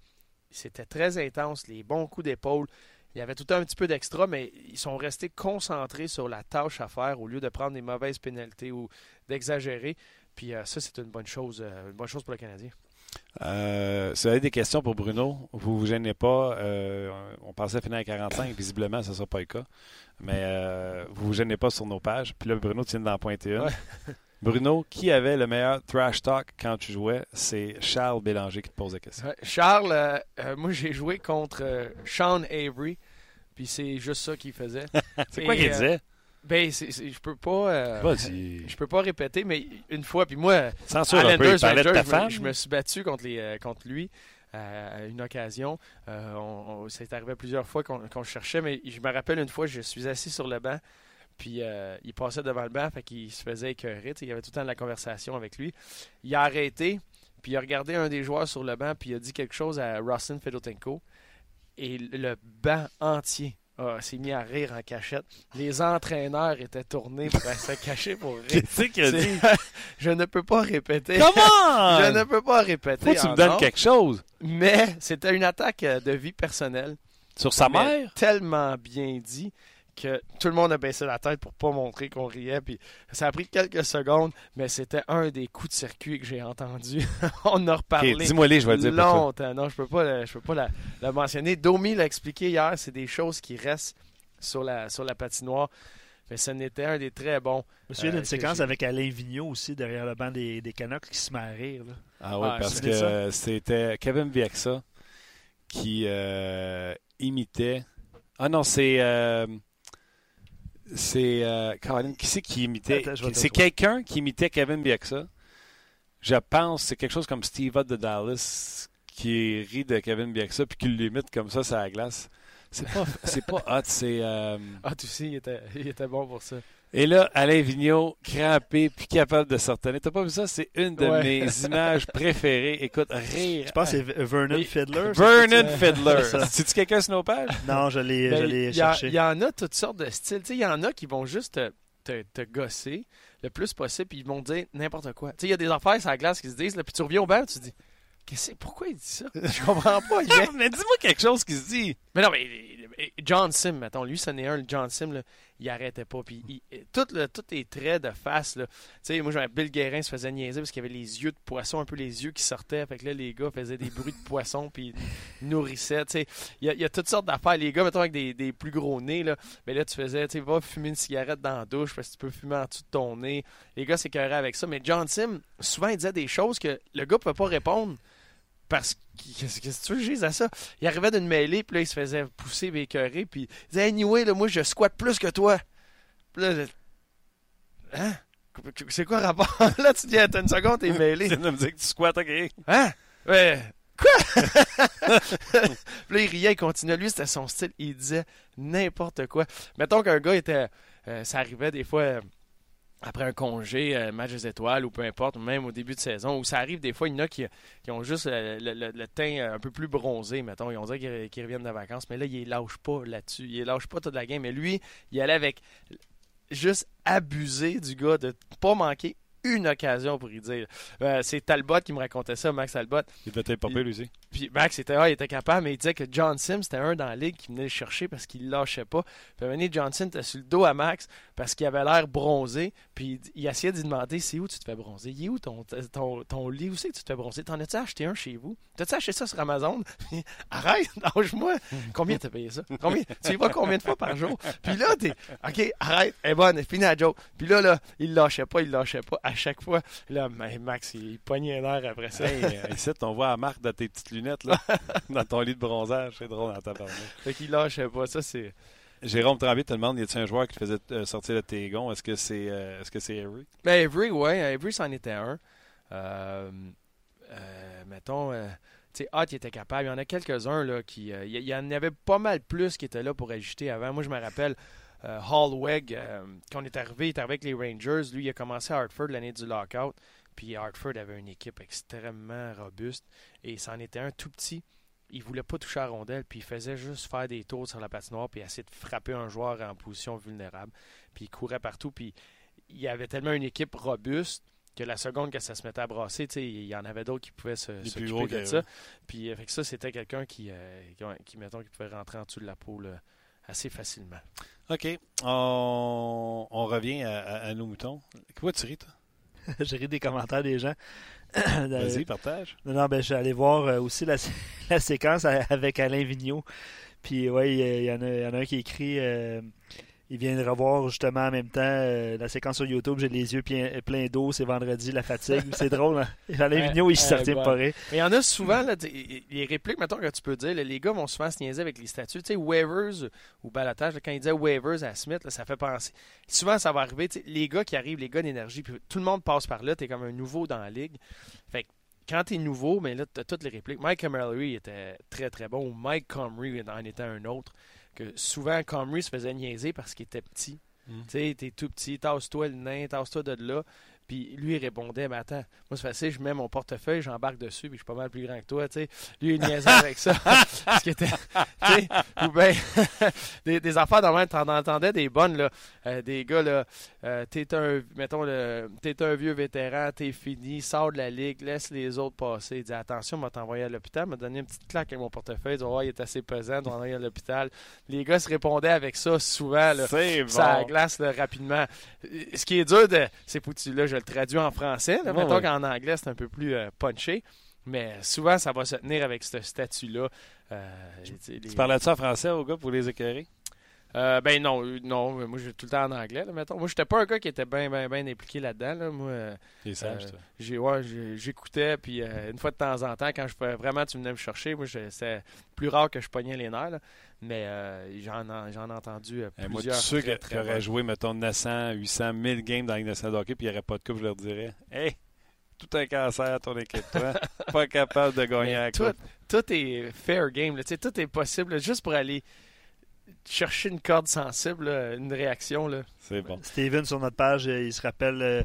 C'était très intense, les bons coups d'épaule. Il y avait tout un petit peu d'extra, mais ils sont restés concentrés sur la tâche à faire au lieu de prendre des mauvaises pénalités ou d'exagérer. Puis ça, c'est une bonne chose, une bonne chose pour le Canadien. Euh, si vous avez des questions pour Bruno, vous vous gênez pas. euh, on pensait finir à 45. Visiblement, ce ne sera pas le cas. Mais euh, vous vous gênez pas sur nos pages. Puis là, Bruno, tu viens d'en pointer une. Ouais. (laughs) Bruno, qui avait le meilleur trash talk quand tu jouais? C'est Charles Bélanger qui te pose la question. Ouais, Charles, euh, moi j'ai joué contre Sean Avery, puis c'est juste ça qu'il faisait. (laughs) C'est quoi qu'il disait? Ben, c'est- c'est- je peux pas. euh, Vas-y. je peux pas répéter, mais une fois, puis moi, Censure à Landers je, me, femme. je me suis battu contre, les, euh, contre lui euh, à une occasion. Euh, on, on- c'est arrivé plusieurs fois qu'on cherchait, mais je me rappelle une fois, je suis assis sur le banc, puis euh, il passait devant le banc, fait qu'il se faisait écœurer. Il y avait tout le temps de la conversation avec lui. Il a arrêté, puis il a regardé un des joueurs sur le banc, puis il a dit quelque chose à Rossin Fedotenko, et le banc entier ah, s'est mis à rire en cachette. Les entraîneurs étaient tournés pour se cacher pour rire. Qu'est-ce qu'il a dit? (laughs) Je ne peux pas répéter. Comment? (laughs) Je ne peux pas répéter. Faut que tu me donnes quelque chose. Mais c'était une attaque euh, de vie personnelle. Sur sa mère? Tellement bien dit que tout le monde a baissé la tête pour pas montrer qu'on riait. Puis ça a pris quelques secondes, mais c'était un des coups de circuit que j'ai entendu. (laughs) On en a reparlé. Ok, Dis-moi les, je vais le dire pour longtemps. Non, je peux pas, le- je peux pas la, la mentionner. Domi l'a expliqué hier, c'est des choses qui restent sur la, sur la patinoire. Mais ce n'était un des très bons. Je me souviens Euh, d'une que séquence avec Alain Vigneault aussi derrière le banc des, des Canucks qui se met à rire. là. Ah oui, Ah, parce que c'était Kevin Bieksa qui euh, imitait. Ah non, c'est. euh, c'est. euh, Colin, qui c'est qui imitait C'est quelqu'un qui imitait Kevin Bieksa? Je pense c'est quelque chose comme Steve Ott de Dallas qui rit de Kevin Bieksa puis qui l'imite comme ça sur la glace. C'est pas, c'est pas (laughs) hot, c'est. euh, Ah, tu sais, il était, il était bon pour ça. Et là, Alain Vigneault, crampé, puis capable de se retenir. T'as pas vu ça? C'est une de Ouais. mes (laughs) images préférées. Écoute, rire. Je pense que c'est Vernon Fiddler. Vernon (laughs) c'est- Fiddler. ça. C'est-tu quelqu'un sur nos pages? Non, je l'ai, je Ben, l'ai il y a- cherché. Il y en a toutes sortes de styles. Tu sais, il y en a qui vont juste te, te, te gosser le plus possible, puis ils vont te dire n'importe quoi. Tu sais, il y a des affaires sur la glace qui se disent, là, puis tu reviens au bar, tu te dis Qu'est-ce pourquoi il dit ça? (laughs) Je comprends pas. mais dis-moi quelque chose qui se dit. Mais non, mais mais John Sim, mettons, lui, c'en est un, le John Sim, là, il arrêtait pas. Puis il- les traits de face, là, tu sais, moi, Bill Guérin se faisait niaiser parce qu'il avait les yeux de poisson, un peu les yeux qui sortaient. Fait que là, les gars faisaient des bruits de poisson, puis ils nourrissaient, tu sais. Il y, a, toutes sortes d'affaires. Les gars, mettons, avec des, plus gros nez, là, mais là, tu faisais, tu sais, va fumer une cigarette dans la douche parce que tu peux fumer en dessous de ton nez. Les gars s'écœuraient avec ça. Mais John Sim, souvent, il disait des choses que le gars peut pas répondre. Parce que, qu'est-ce que tu veux que je à ça? Il arrivait d'une mêlée, puis là, il se faisait pousser, écœurer, puis il disait, anyway, là, moi, je squatte plus que toi. Puis là, je- hein? C'est quoi le rapport? (laughs) là, tu dis, attends une seconde, t'es mêlé. Tu me dire que tu squattes, OK? Hein? Ouais. Quoi? (laughs) puis là, il riait, il continuait. Lui, c'était son style. Il disait n'importe quoi. Mettons qu'un gars était. euh, ça arrivait des fois. euh, après un congé, euh, match des étoiles ou peu importe, même au début de saison, où ça arrive des fois, il y en a qui, ont juste euh, le, teint euh, un peu plus bronzé, mettons, ils ont dit qu'ils qu'ils reviennent de vacances, mais là, il lâche pas là-dessus, il lâche pas toute la game, mais lui, il allait avec juste abuser du gars de pas manquer une occasion pour y dire. Euh, c'est Talbot qui me racontait ça, Max Talbot. Il devait être lui aussi. Puis Max était, ah, il était capable, mais il disait que John Sim, c'était un dans la ligue qui venait le chercher parce qu'il lâchait pas. Puis à John Sim était sur le dos à Max parce qu'il avait l'air bronzé. Puis il, il essayait d'y demander c'est où tu te fais bronzer? Il est où ton, ton, ton lit? Où c'est que tu te fais bronzer? T'en as-tu acheté un chez vous? T'as-tu acheté ça sur Amazon? (laughs) Arrête, (laughs) lâche-moi. Combien t'as payé ça? Combien? Tu y vas combien de fois par jour? Puis là, t'es OK, arrête, elle est bonne, fini la joke. Puis là, là, il lâchait pas, il lâchait pas. À chaque fois, là, mais Max, il, pognait l'air après ça. Hey, euh, ici, on voit la marque de tes petites lunettes, là, (laughs) dans ton lit de bronzage. C'est drôle dans ta parole. Fait qu'il lâchait pas. Ça, c'est. Jérôme Tremblay te demande, y a-t-il un joueur qui te faisait euh, sortir le tégon? Est-ce que c'est euh, est-ce que c'est Harry? Ben, Avery, ouais, Avery, c'en était un. Euh, euh, mettons, euh, tu sais, Hot, il était capable. Il y en a quelques-uns, là, qui. euh, il y- il y en avait pas mal plus qui étaient là pour ajuster avant. Moi, je me rappelle. Euh, Hallweg, euh, quand on est arrivé, il était avec les Rangers. Lui, il a commencé à Hartford l'année du lockout. Puis Hartford avait une équipe extrêmement robuste. Et c'en était un tout petit. Il voulait pas toucher à la rondelle. Puis il faisait juste faire des tours sur la patinoire. Puis essayer de frapper un joueur en position vulnérable. Puis il courait partout. Puis il y avait tellement une équipe robuste que la seconde que ça se mettait à brasser, il y en avait d'autres qui pouvaient se, s'occuper de ça. Puis euh, fait que ça, c'était quelqu'un qui, euh, qui, qui, mettons, qui pouvait rentrer en dessous de la peau là, assez facilement. OK. On, on revient à, à- à nos moutons. Quoi tu ris, toi? (laughs) J'ai ri des commentaires des gens. (coughs) Vas-y, partage. Non, non, ben, je suis allé voir euh, aussi la, (laughs) la séquence avec Alain Vigneault. Puis, ouais, il y, en a, il y en a un qui écrit euh, il vient de revoir justement en même temps euh, la séquence sur YouTube. J'ai les yeux pleins, d'eau, c'est vendredi, la fatigue. (laughs) c'est drôle, hein? Alain Vigneault, il se bon. rire. Mais il y en a souvent, là, les répliques, mettons, que tu peux dire, là, les gars vont souvent se niaiser avec les statuts. Tu sais, waivers ou balatage, là, quand il disait waivers à Smith, ça fait penser. Souvent, ça va arriver, tu sais, les gars qui arrivent, les gars d'énergie, puis tout le monde passe par là, tu es comme un nouveau dans la ligue. Fait que quand tu es nouveau, mais là, tu as toutes les répliques. Mike Mallory était très, très bon, ou Mike Comrie en était un autre. Que souvent, Comrie se faisait niaiser parce qu'il était petit. Mm. Tu sais, t'es tout petit, tasse-toi le nain, tasse-toi de là. Puis lui, il répondait, mais attends, moi c'est facile, je mets mon portefeuille, j'embarque dessus, puis je suis pas mal plus grand que toi, tu sais. Lui, il niaisait avec ça. (laughs) Ce qui était, tu sais, ou bien, (laughs) des, des affaires dans même, t'en entendais des bonnes, là. Euh, des gars, là, euh, t'es un, mettons, t'es un vieux vétéran, t'es fini, sors de la ligue, laisse les autres passer. Il dit, attention, on va t'envoyer à l'hôpital, m'a donné une petite claque avec mon portefeuille, tu vas voir, il est assez pesant, on à l'hôpital. Les gars se répondaient avec ça souvent, là C'est ça glace là, rapidement. Euh, Ce qui est dur, de, c'est pour là, je le traduis en français. Là, Ouais, ouais. qu'en anglais, c'est un peu plus euh, punché. Mais souvent, ça va se tenir avec ce statut-là. Euh, tu les- Tu parlais de ça en français aux gars pour les écœurer? Euh, ben non, euh, non, moi, j'ai tout le temps en anglais, là, mettons. Moi, j'étais pas un gars qui était bien, bien, bien impliqué là-dedans. Là. Moi, euh, Les Euh, toi. j'ai, ouais, j'écoutais, puis euh, une fois de temps en temps, quand je pouvais- vraiment tu venais me chercher, moi, c'est plus rare que je pognais les nerfs, là. mais euh, j'en, ai- j'en ai entendu euh, Eh, moi, plusieurs. très, qui, très qui auraient bonnes. joué, mettons, 900, 800, 1000 games dans la nationale de hockey, puis il n'y aurait pas de coupe, je leur dirais Hey, tout un cancer à ton équipe. Toi. (laughs) pas capable de gagner à tout, quoi. tout est fair game. là. Tu Tout est possible. là, juste pour aller chercher une corde sensible, là, une réaction. Là. C'est bon. Steven, sur notre page, euh, il se rappelle euh,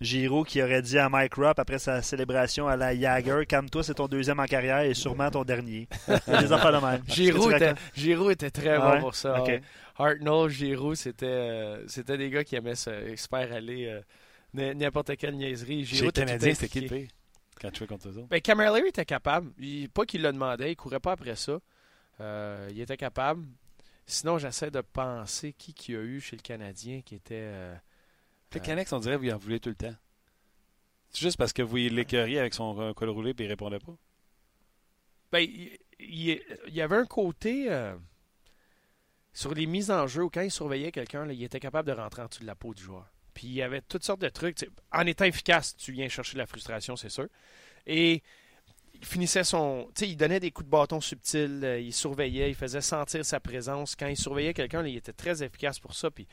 Giro qui aurait dit à Mike Rupp après sa célébration à la Jagger Calme-toi, c'est ton deuxième en carrière et sûrement ton dernier. Des affaires de même. (laughs) Tu était? Giroud était très Ah bon pour ça. Hartnell, Giroud, c'était euh, c'était des gars qui aimaient se, faire aller euh, n'importe quelle niaiserie. Les était c'était qui le quand tu contre eux autres? Ben, Camara était capable. Il- pas qu'il le demandait, il courait pas après ça. Euh, il était capable. Sinon, j'essaie de penser qui qu'il y a eu chez le Canadien qui était. euh, Le Canex, on dirait que vous en voulez tout le temps. C'est juste parce que vous l'écœuriez avec son euh, col roulé et il répondait pas. Ben, il, y avait un côté euh, sur les mises en jeu où quand il surveillait quelqu'un, il était capable de rentrer en dessous de la peau du joueur. Puis il y avait toutes sortes de trucs. En étant efficace, tu viens chercher la frustration, c'est sûr. Et il finissait son. Tu sais, il donnait des coups de bâton subtils, euh, il surveillait, il faisait sentir sa présence. Quand il surveillait quelqu'un, il était très efficace pour ça. Puis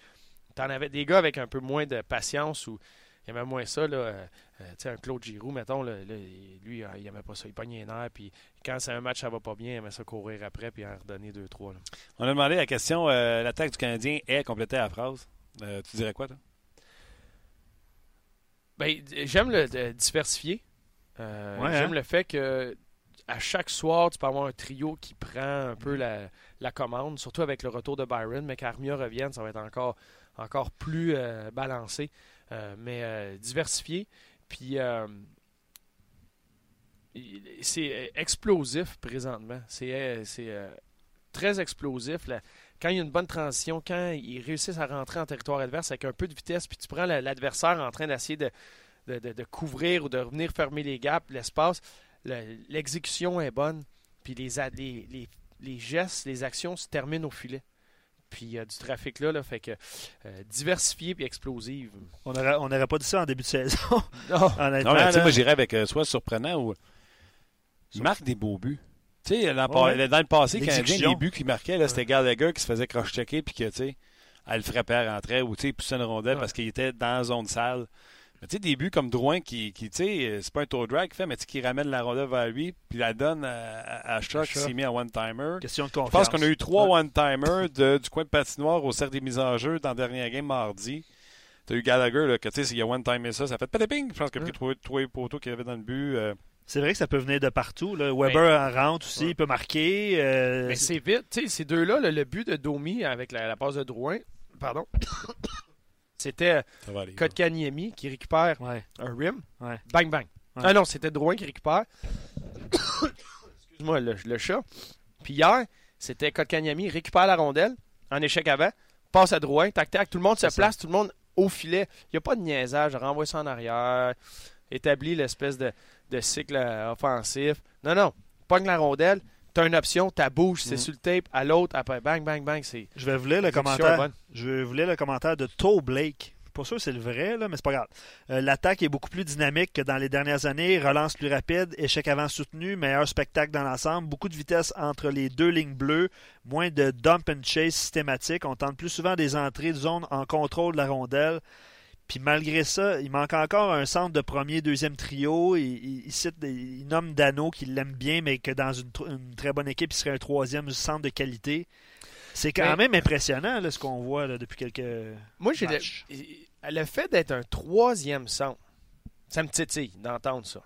t'en avais des gars avec un peu moins de patience ou il aimait moins ça. Là, euh, euh, tu sais, un Claude Giroux, mettons, là, là, lui, il aimait pas ça. Il pognait les nerfs, puis quand c'est un match, ça va pas bien, il aimait ça courir après, puis en redonner deux, trois. là. On a demandé la question euh, l'attaque du Canadien est complétée à la phrase. Euh, tu dirais quoi, toi? Ben, j'aime le diversifier. Euh, Ouais, j'aime hein? le fait que à chaque soir, tu peux avoir un trio qui prend un peu la, la commande, surtout avec le retour de Byron, mais qu'Armia revienne, ça va être encore, encore plus euh, balancé. Euh, mais diversifié. Puis c'est explosif présentement. C'est très explosif. là. Quand il y a une bonne transition, quand ils réussissent à rentrer en territoire adverse avec un peu de vitesse, puis tu prends la- l'adversaire en train d'essayer de, de, de- de couvrir ou de venir fermer les gaps, l'espace, le- l'exécution est bonne, puis les, a- les, les- les gestes, les actions se terminent au filet. Puis il y a du trafic là, là fait que euh, diversifié puis explosive. On n'aurait on n'aurait pas dit ça en début de saison, (laughs) Non. honnêtement. Non, mais tu sais, là. moi, j'irais avec euh, soit surprenant ou. Il marque des beaux buts. Tu sais, Ouais. pa- dans le passé, le Canadien, L'exécution. les buts qu'il marquait, là, c'était Gallagher qui se faisait croche-checker puis que, tu sais, elle le frappait à rentrer ou, tu sais, il poussait une rondelle Ouais. parce qu'il était dans la zone sale. Mais tu sais, des buts comme Drouin qui, qui tu sais, euh, c'est pas un toe drag qu'il fait, mais tu sais, qui ramène la rondelle vers lui puis la donne à, à, à Shaw qui s'est mis en one-timer. Question de Je confiance. pense qu'on a eu trois Ouais. one-timers (coughs) de- du coin de patinoire au cercle des mises en jeu dans le dernier game mardi. T'as eu Gallagher, là, que tu sais, s'il a one-timé ça, ça fait pataping. Je pense qu'il a pris trois, trois poteaux qu'il y avait dans le but. euh, C'est vrai que ça peut venir de partout. là. Weber en rentre aussi, Ouais. il peut marquer. euh, Mais c'est vite. Tu sais, ces deux-là, le, le but de Domi avec la, la passe de Drouin, pardon, c'était aller. Kotkaniemi qui récupère Ouais. un rim. Ouais. Bang, bang. Ouais. Ah non, c'était Drouin qui récupère. (coughs) Excuse-moi, le, le chat. Puis hier, c'était Kotkaniemi récupère la rondelle en échec avant, passe à Drouin, tac, tac, tout le monde se ça. place, tout le monde au filet. Il n'y a pas de niaisage, renvoie ça en arrière, établit l'espèce de, de cycle euh, offensif. Non, non, pogne la rondelle, t'as une option, t'as bouge, c'est Mhm. sur le tape, à l'autre, après bang, bang, bang, c'est... Je vais vous lire le commentaire. Je lire le commentaire de To Blake. Je suis pas sûr que c'est le vrai, là, mais c'est pas grave. Euh, L'attaque est beaucoup plus dynamique que dans les dernières années. Relance plus rapide, échec avant soutenu, meilleur spectacle dans l'ensemble, beaucoup de vitesse entre les deux lignes bleues, moins de dump and chase systématique. On tente plus souvent des entrées de zone en contrôle de la rondelle. Puis malgré ça, il manque encore un centre de premier, deuxième trio. Il, il- il cite, des- il nomme Dano qui l'aime bien, mais que dans une, tr- une très bonne équipe, il serait un troisième centre de qualité. C'est quand Mais- même impressionnant là, ce qu'on voit là, depuis quelques. Moi, j'ai le, le fait d'être un troisième centre, ça me titille d'entendre ça.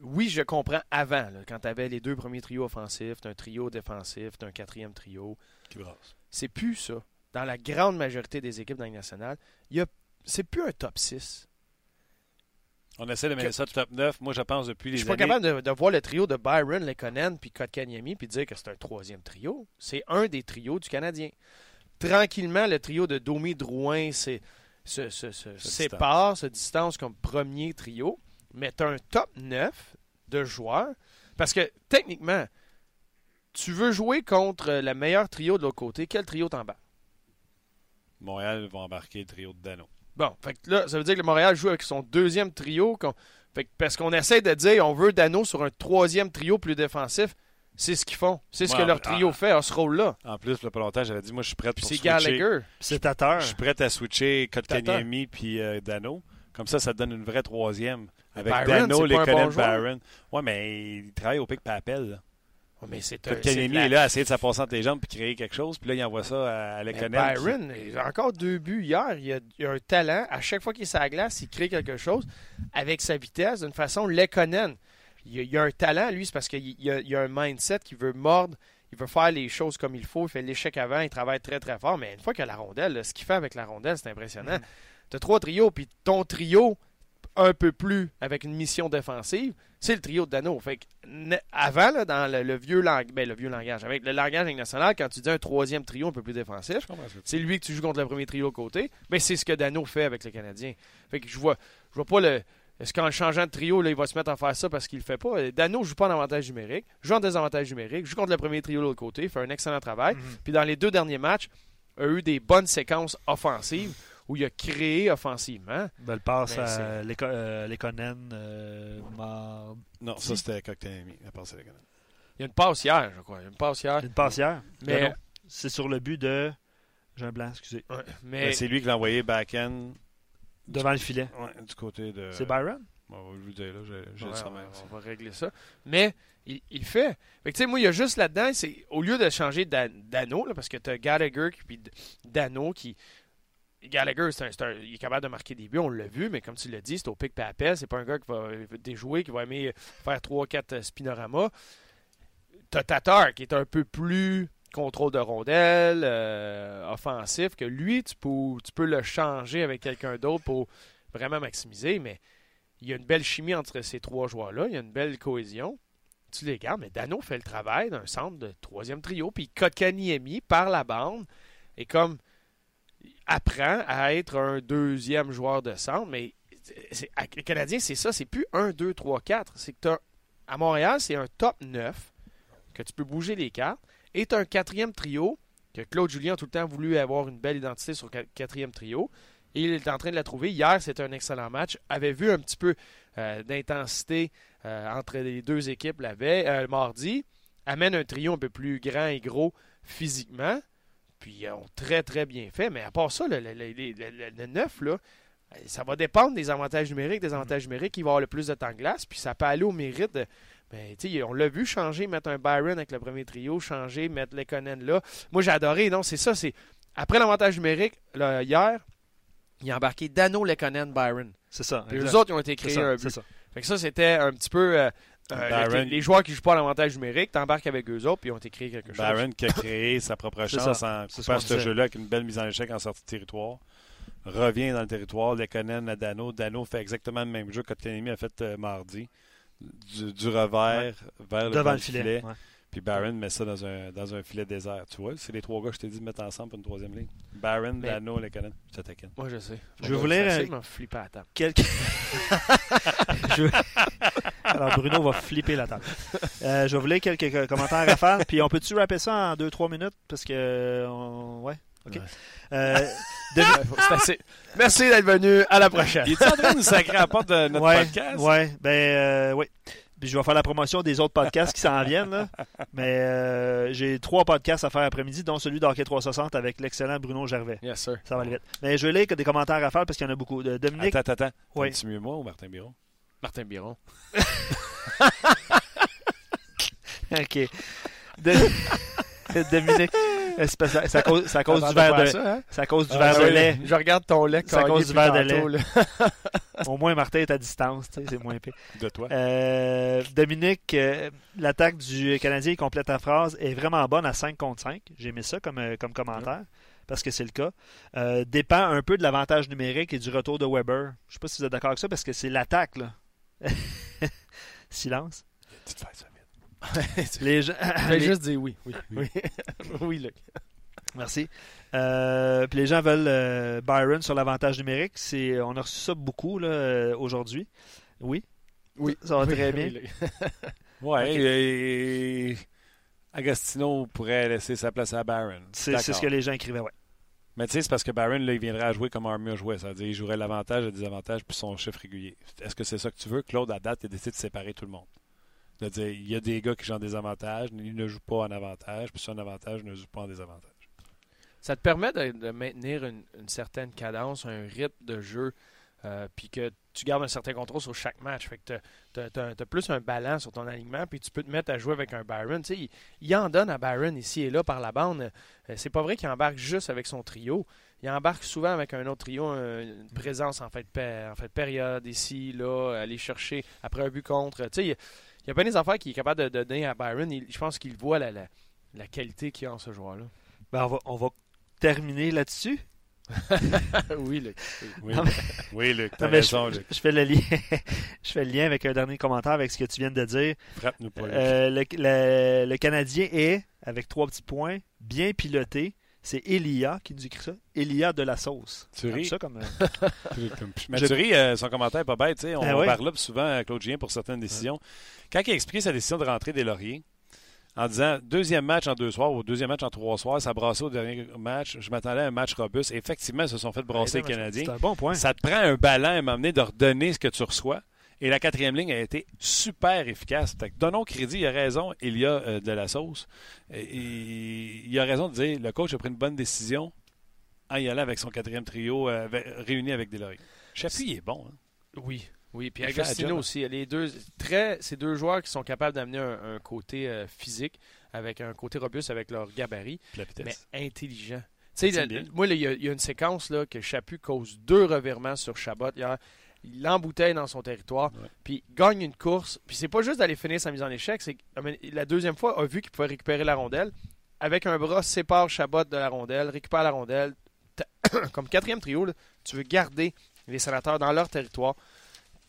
Oui, je comprends avant, là, quand tu avais les deux premiers trios offensifs, t'as un trio défensif, t'as un quatrième trio. Qui brasse. C'est plus ça. Dans la grande majorité des équipes dans nationale, il y a, c'est plus un top 6. On essaie de mettre ça top 9. Moi, je pense depuis Je les suis pas années. capable de, de voir le trio de Byron, Lekonen puis Kotkaniemi puis dire que c'est un troisième trio. C'est un des trios du Canadien. Tranquillement, le trio de Domi Drouin se, se- se Se sépare, se distance comme premier trio, mais tu un top 9 de joueurs. Parce que techniquement, tu veux jouer contre le meilleur trio de l'autre côté, quel trio t'en bats? Montréal va embarquer le trio de Dano. Bon, fait que là, ça veut dire que le Montréal joue avec son deuxième trio. Fait que parce qu'on essaie de dire on veut Dano sur un troisième trio plus défensif. C'est ce qu'ils font. C'est ce Ouais, que leur trio fait à ce rôle-là. En plus, le pas longtemps, j'avais dit, moi, je suis prêt Puis pour c'est. Gallagher. C'est Tatar. Je suis prêt à switcher Kotkaniemi puis euh, Dano. Comme ça, ça te donne une vraie troisième Avec Byron, Dano, les un bon. Byron. Ouais, mais il travaille au pic papel. Oh, mais c'est un- la- est là à essayer de s'apasser entre les jambes puis créer quelque chose. Puis là, il envoie ça à Lekonen. qui- Byron, il a encore deux buts hier. Il a, il a un talent. À chaque fois qu'il est sur la glace, il crée quelque chose avec sa vitesse d'une façon Lekonen. Il a, il a un talent, lui, c'est parce qu'il il a, il a un mindset qui veut mordre. Il veut faire les choses comme il faut. Il fait l'échec avant. Il travaille très, très fort. Mais une fois qu'il a la rondelle, là, ce qu'il fait avec la rondelle, c'est impressionnant. Mhm. Tu as trois trios, puis ton trio, un peu plus avec une mission défensive, c'est le trio de Dano. Fait que, ne- avant, là, dans le, le vieux lang- ben, le vieux langage, avec le langage national, quand tu dis un troisième trio un peu plus défensif, c'est lui que tu joues contre le premier trio côté. Mais c'est ce que Dano fait avec les Canadiens. Fait que je vois, je vois pas le. Est-ce qu'en changeant de trio, là, il va se mettre à faire ça parce qu'il le fait pas? Dano joue pas en avantage numérique, joue en désavantage numérique, joue contre le premier trio de l'autre côté, fait un excellent travail. Mhm. Puis dans les deux derniers matchs, a eu des bonnes séquences offensives où il a créé offensivement. Ben, le passe Mais à euh, Lekonen, euh, Non, ça c'était Kotkaniemi. Il a passé Lekonen. Il y a une passe hier, je crois. Il y a une passe hier. une passe hier. Mais, Dano. C'est sur le but de. Un blanc, excusez. Ouais, mais Ben, c'est lui qui l'a envoyé back-end Devant le filet. ouais, du côté de. C'est Byron? Bon, je vais vous dire, là, j'ai Ouais, le on, va- on va régler ça. Mais il, il fait. Fait que, tu sais, moi, il y a juste là-dedans, c'est au lieu de changer Dan- Dano, là, parce que tu as Gallagher puis Dano qui. Gallagher, c'est un, il est capable de marquer des buts, on l'a vu, mais comme tu l'as dit, c'est au pic et appel. C'est pas un gars qui va déjouer, qui va aimer faire 3-4 spinoramas. T'as qui est un peu plus contrôle de rondelle, euh, offensif, que lui, tu peux, tu peux le changer avec quelqu'un d'autre pour vraiment maximiser, mais il y a une belle chimie entre ces trois joueurs-là, il y a une belle cohésion. Tu les gardes, mais Dano fait le travail d'un centre de troisième trio, puis Kotkaniemi, par la bande, et comme apprend à être un deuxième joueur de centre, mais les Canadiens, c'est ça, c'est plus 1, 2, 3, 4. C'est que à Montréal, c'est un top 9 que tu peux bouger les cartes, et tu un quatrième trio que Claude Julien a tout le temps voulu avoir une belle identité sur le quatrième trio. Il est en train de la trouver. Hier, c'était un excellent match. Avait vu un petit peu euh, d'intensité euh, entre les deux équipes la veille, euh, mardi. Amène un trio un peu plus grand et gros physiquement. Puis ils ont très, très bien fait. Mais à part ça, le, le, là, ça va dépendre des avantages numériques. Des avantages numériques, il va avoir le plus de temps de glace. Puis ça peut aller au mérite de. Ben, tu sais, on l'a vu changer, mettre un Byron avec le premier trio, changer, mettre Lekonen là. Moi, j'ai adoré. Non, c'est ça. c'est Après l'avantage numérique, là, hier, il a embarqué Dano, Lekonen, Byron. C'est ça. Puis eux autres, ils ont été créés ça, un c'est but. ça. Fait que ça, c'était un petit peu. euh, euh, les, les joueurs qui jouent pas à l'avantage numérique, t'embarques avec eux autres, puis ils ont été créés quelque chose. Byron qui a créé sa propre (laughs) chance ça. en ce coupant jeu-là avec une belle mise en échec en sortie de territoire. Revient dans le territoire, Lekonen à Dano. Dano fait exactement le même jeu que Kotkaniemi a fait euh, mardi. Du, du revers vers le, Devant le filet. ouais. Puis Barron met ça dans un, dans un filet désert. Tu vois, c'est les trois gars que je t'ai dit de mettre ensemble pour une troisième ligne. Barron, Mais- Dano, Lekonen. Je te taquine. Moi, je sais. Je vais vous lire C'est un- table. Quelques- (laughs) Je veux- Alors Bruno va flipper la table. Euh, je vais vous lire quelques commentaires à faire. Puis on peut-tu rapper ça en 2-3 minutes? Parce que. on- Ouais. OK. Ouais. Euh, de- (laughs) c'est assez. Merci d'être venu. À la prochaine. Il est en train de nous sacrer à la porte de notre ouais, podcast? Ouais, ben euh, oui. Puis je vais faire la promotion des autres podcasts qui s'en viennent. Là. Mais euh, j'ai trois podcasts à faire après-midi, dont celui d'Hockey 360 avec l'excellent Bruno Gervais. Yes, sir. Ça va aller vite. Mais je vais lire que des commentaires à faire parce qu'il y en a beaucoup. Dominique. Attends, attends. Oui. Mieux moi ou Martin Biron? Martin Biron. (laughs) OK. De- (laughs) Dominique. euh, C'est à cause, c'est à cause du verre de, Ça, hein? à cause du Ah, verre de lait. Je regarde ton lait C'est à cause du verre de lait. (laughs) Au moins, Martin est à distance. tu sais, C'est moins pire. De toi? Euh, Dominique, euh, l'attaque du Canadien, il complète la phrase, est vraiment bonne à 5 contre 5. J'ai mis ça comme, comme commentaire, parce que c'est le cas. Euh, dépend un peu de l'avantage numérique et du retour de Weber. Je sais pas si vous êtes d'accord avec ça, parce que c'est l'attaque. (laughs) Silence. Tu te fais ça vite. Les gens... Je vais les- juste dire oui. Oui, oui. (laughs) oui Luc. Merci. Euh, puis les gens veulent euh, Byron sur l'avantage numérique. C'est, on a reçu ça beaucoup là, euh, aujourd'hui. Oui? Oui. Ça va très (laughs) bien. Ouais, et... Agostino pourrait laisser sa place à. C'est, c'est ce que les gens écrivaient, ouais. Mais tu sais, c'est parce que Barron, là, il viendrait à jouer comme Army a joué. C'est-à-dire, il jouerait l'avantage et le désavantage puis son chiffre régulier. Est-ce que c'est ça que tu veux? Claude, à date, il a décidé de séparer tout le monde. De dire, il y a des gars qui jouent en désavantage, ils ne jouent pas en avantage, puis sur un avantage, ils ne jouent pas en désavantage. Ça te permet de, maintenir une certaine cadence, un rythme de jeu euh, puis que tu gardes un certain contrôle sur chaque match. Fait que tu as, plus un ballon sur ton alignement, puis tu peux te mettre à jouer avec un Byron. Il, en donne à Byron ici et là par la bande. Euh, c'est pas vrai qu'il embarque juste avec son trio. Il embarque souvent avec un autre trio, une présence en fait, période ici, là, aller chercher après un but contre. Il, y a pas des affaires qu'il est capable de, donner à Byron. je pense qu'il voit la, qualité qu'il a en ce joueur-là. Ben on va terminer là-dessus. Oui, Luc. Oui, oui Luc, raison, je, Je fais, le lien, (laughs) je fais le lien avec un dernier commentaire avec ce que tu viens de dire. Frappe-nous pas, euh, le, le, Canadien est, avec trois petits points, bien piloté. C'est Elia qui nous écrit ça. Elia de la sauce. Tu ris. Ça comme, (laughs) Mais tu ris, euh, son commentaire n'est pas bête. On ben parle là souvent à Claude Gien pour certaines décisions. Quand il a expliqué sa décision de rentrer des lauriers, en disant deuxième match en deux soirs ou deuxième match en trois soirs, ça brassait au dernier match. Je m'attendais à un match robuste. effectivement, ils se sont fait brasser les Canadiens. C'est un bon point. Ça te prend un ballon à m'amener de redonner ce que tu reçois. Et la quatrième ligne a été super efficace. donnons crédit, il a raison, il y a euh, de la sauce. Et, il a raison de dire le coach a pris une bonne décision en y allant avec son quatrième trio euh, réuni avec Delory. Chapuis, il est bon. Hein? Oui, oui, puis Agostino aussi. Les deux, très, ces deux joueurs qui sont capables d'amener un, côté euh, physique, avec un côté robuste avec leur gabarit, mais intelligent. moi, il y, a une séquence là, que Chaput cause deux revirements sur Chabot. Il l'embouteille dans son territoire, puis gagne une course. Puis c'est pas juste d'aller finir sa mise en échec, c'est la deuxième fois, a vu qu'il pouvait récupérer la rondelle. Avec un bras, sépare Chabot de la rondelle, récupère la rondelle. (coughs) Comme quatrième trio, tu veux garder les sénateurs dans leur territoire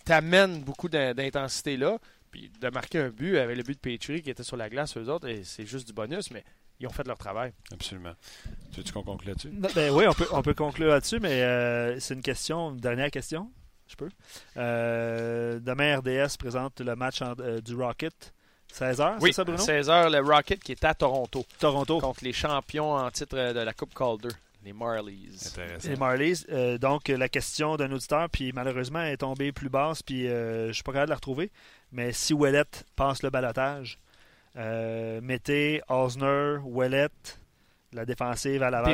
t'amènes beaucoup d'intensité là. Puis de marquer un but avec le but de Petrie qui était sur la glace, eux autres, c'est juste du bonus, mais ils ont fait leur travail. Absolument. Tu veux qu'on conclue là-dessus? Ben oui, on peut, on peut conclure là-dessus, mais euh, c'est une question, une dernière question. Je peux. Euh, demain, RDS présente le match euh, du Rocket. 16h, oui, c'est ça, Bruno? 16h, le Rocket qui est à Toronto. Toronto. Contre les champions en titre de la Coupe Calder. Les Marlies. Les Marlies. Euh, donc, la question d'un auditeur, puis malheureusement, elle est tombée plus basse, puis euh, je ne suis pas capable de la retrouver. Mais si Ouellet passe le balotage, euh, mettez Osner, Ouellet, la défensive à Laval.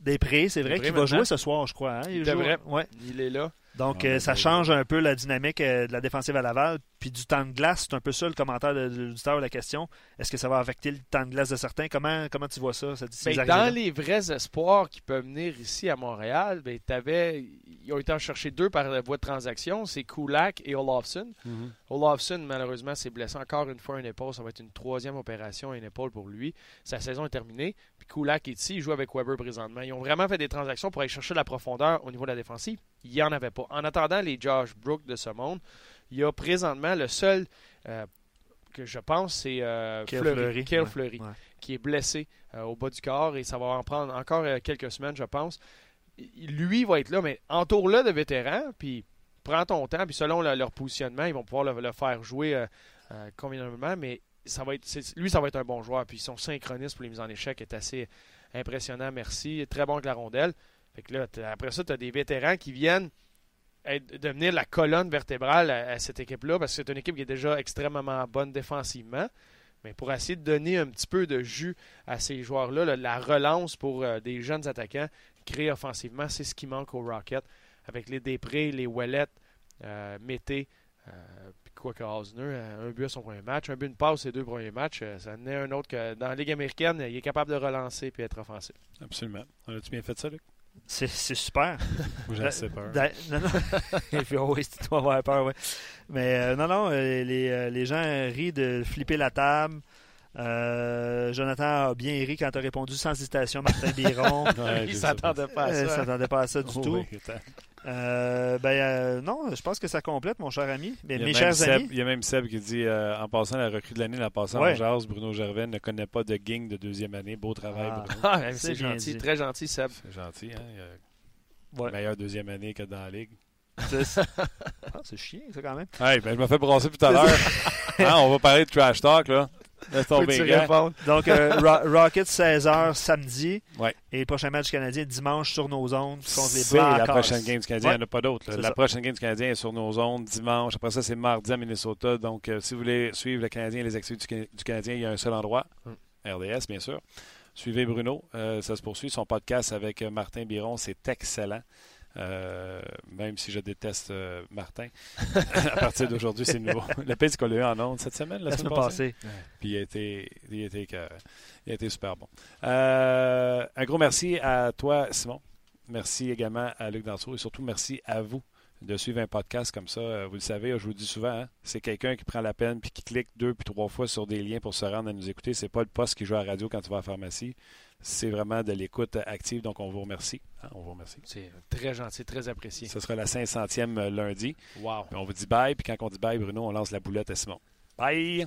Des prix, c'est vrai qu'il va jouer ce soir, je crois. Hein? Il, Ouais. il est là. Donc, euh, ça change un peu la dynamique euh, de la défensive à Laval. Puis du temps de glace, c'est un peu ça le commentaire de, l'auditeur la question. Est-ce que ça va affecter le temps de glace de certains? Comment, comment tu vois ça? Ben, dans les vrais espoirs qui peuvent venir ici à Montréal, ben, avais, ils ont été en chercher deux par la voie de transaction. C'est Kulak et Olofsson. Mm-hmm. Olofsson, malheureusement, s'est blessé encore une fois une épaule. Ça va être une troisième opération à une épaule pour lui. Sa saison est terminée. Puis Kulak est ici. Il joue avec Weber présentement. Ils ont vraiment fait des transactions pour aller chercher la profondeur au niveau de la défensive. Il n'y en avait pas. En attendant les Josh Brook de ce monde, il y a présentement le seul euh, que je pense, c'est euh, Fleury, Fleury, qui est blessé euh, au bas du corps et ça va en prendre encore quelques semaines, je pense. Lui va être là, mais entoure-le de vétérans, puis prends ton temps, puis selon leur positionnement, ils vont pouvoir le, faire jouer convenablement, mais ça va être, lui, ça va être un bon joueur. Puis son synchronisme pour les mises en échec est assez impressionnant, merci. Très bon avec la rondelle. Fait que là, après ça, tu as des vétérans qui viennent devenir la colonne vertébrale à, cette équipe-là, parce que c'est une équipe qui est déjà extrêmement bonne défensivement. Mais pour essayer de donner un petit peu de jus à ces joueurs-là, la relance pour euh, des jeunes attaquants créés offensivement, c'est ce qui manque au Rocket. Avec les Després, les Wallet, euh, Mété, euh, puis quoi que un but à son premier match, un but, une passe, ses deux premiers matchs, ça n'est un autre que dans la Ligue américaine, il est capable de relancer et être offensif. Absolument. As-tu bien fait ça, Luc? C'est super. J'ai assez peur. Non, non. (laughs) Et puis, oh oui, tu dois avoir peur, oui. Mais euh, non, non, euh, les, euh, les, gens rient de flipper la table. Jonathan a bien ri quand tu as répondu sans hésitation, Martin (laughs) Biron. il s'attendait pas à ça. Il s'attendait pas à ça du tout. Euh, ben euh, non, je pense que ça complète, mon cher ami. mes chers amis. Il y a même Seb qui dit euh, en passant la recrue de l'année, la passant en jazz, Bruno Gervais ne connaît pas de gang de deuxième année. Beau travail, ah. Bruno. (laughs) Ah, c'est gentil, très gentil, Seb. C'est gentil, hein. Il Meilleure deuxième année que dans la ligue. (laughs) Ah, c'est chiant, ça, quand même. Hey, ben, je me fais brasser tout à l'heure. Hein, on va parler de trash talk, là. (laughs) Donc, euh, (laughs) Rocket 16h samedi. Ouais. Et le prochain match canadien dimanche sur nos zones contre les Blackhawks. la prochaine game du Canadien. Il n'y en a pas d'autre. La prochaine game du Canadien est sur nos zones dimanche. Après ça, c'est mardi à Minnesota. Donc, euh, si vous voulez suivre le Canadien et les activités du, Canadien, il y a un seul endroit. Hmm. RDS, bien sûr. Suivez Bruno. Euh, ça se poursuit. Son podcast avec Martin Biron, c'est excellent. Euh, même si je déteste euh, Martin, (laughs) à partir d'aujourd'hui, c'est nouveau. (laughs) Le pire, qu'on l'a eu en ondes cette semaine, la, La semaine passée. passée. Puis il a été, il a été, il a été super bon. Euh, un gros merci à toi, Simon. Merci également à Luc Danseau et surtout merci à vous de suivre un podcast comme ça. Vous le savez, je vous le dis souvent, hein, c'est quelqu'un qui prend la peine puis qui clique deux puis trois fois sur des liens pour se rendre à nous écouter. C'est pas le poste qui joue à la radio quand tu vas à la pharmacie. C'est vraiment de l'écoute active, donc on vous remercie. Hein, on vous remercie. C'est très gentil, très apprécié. Ce sera la 500e lundi. Wow. Puis on vous dit bye, puis quand on dit bye, Bruno, on lance la boulette à Simon. Bye!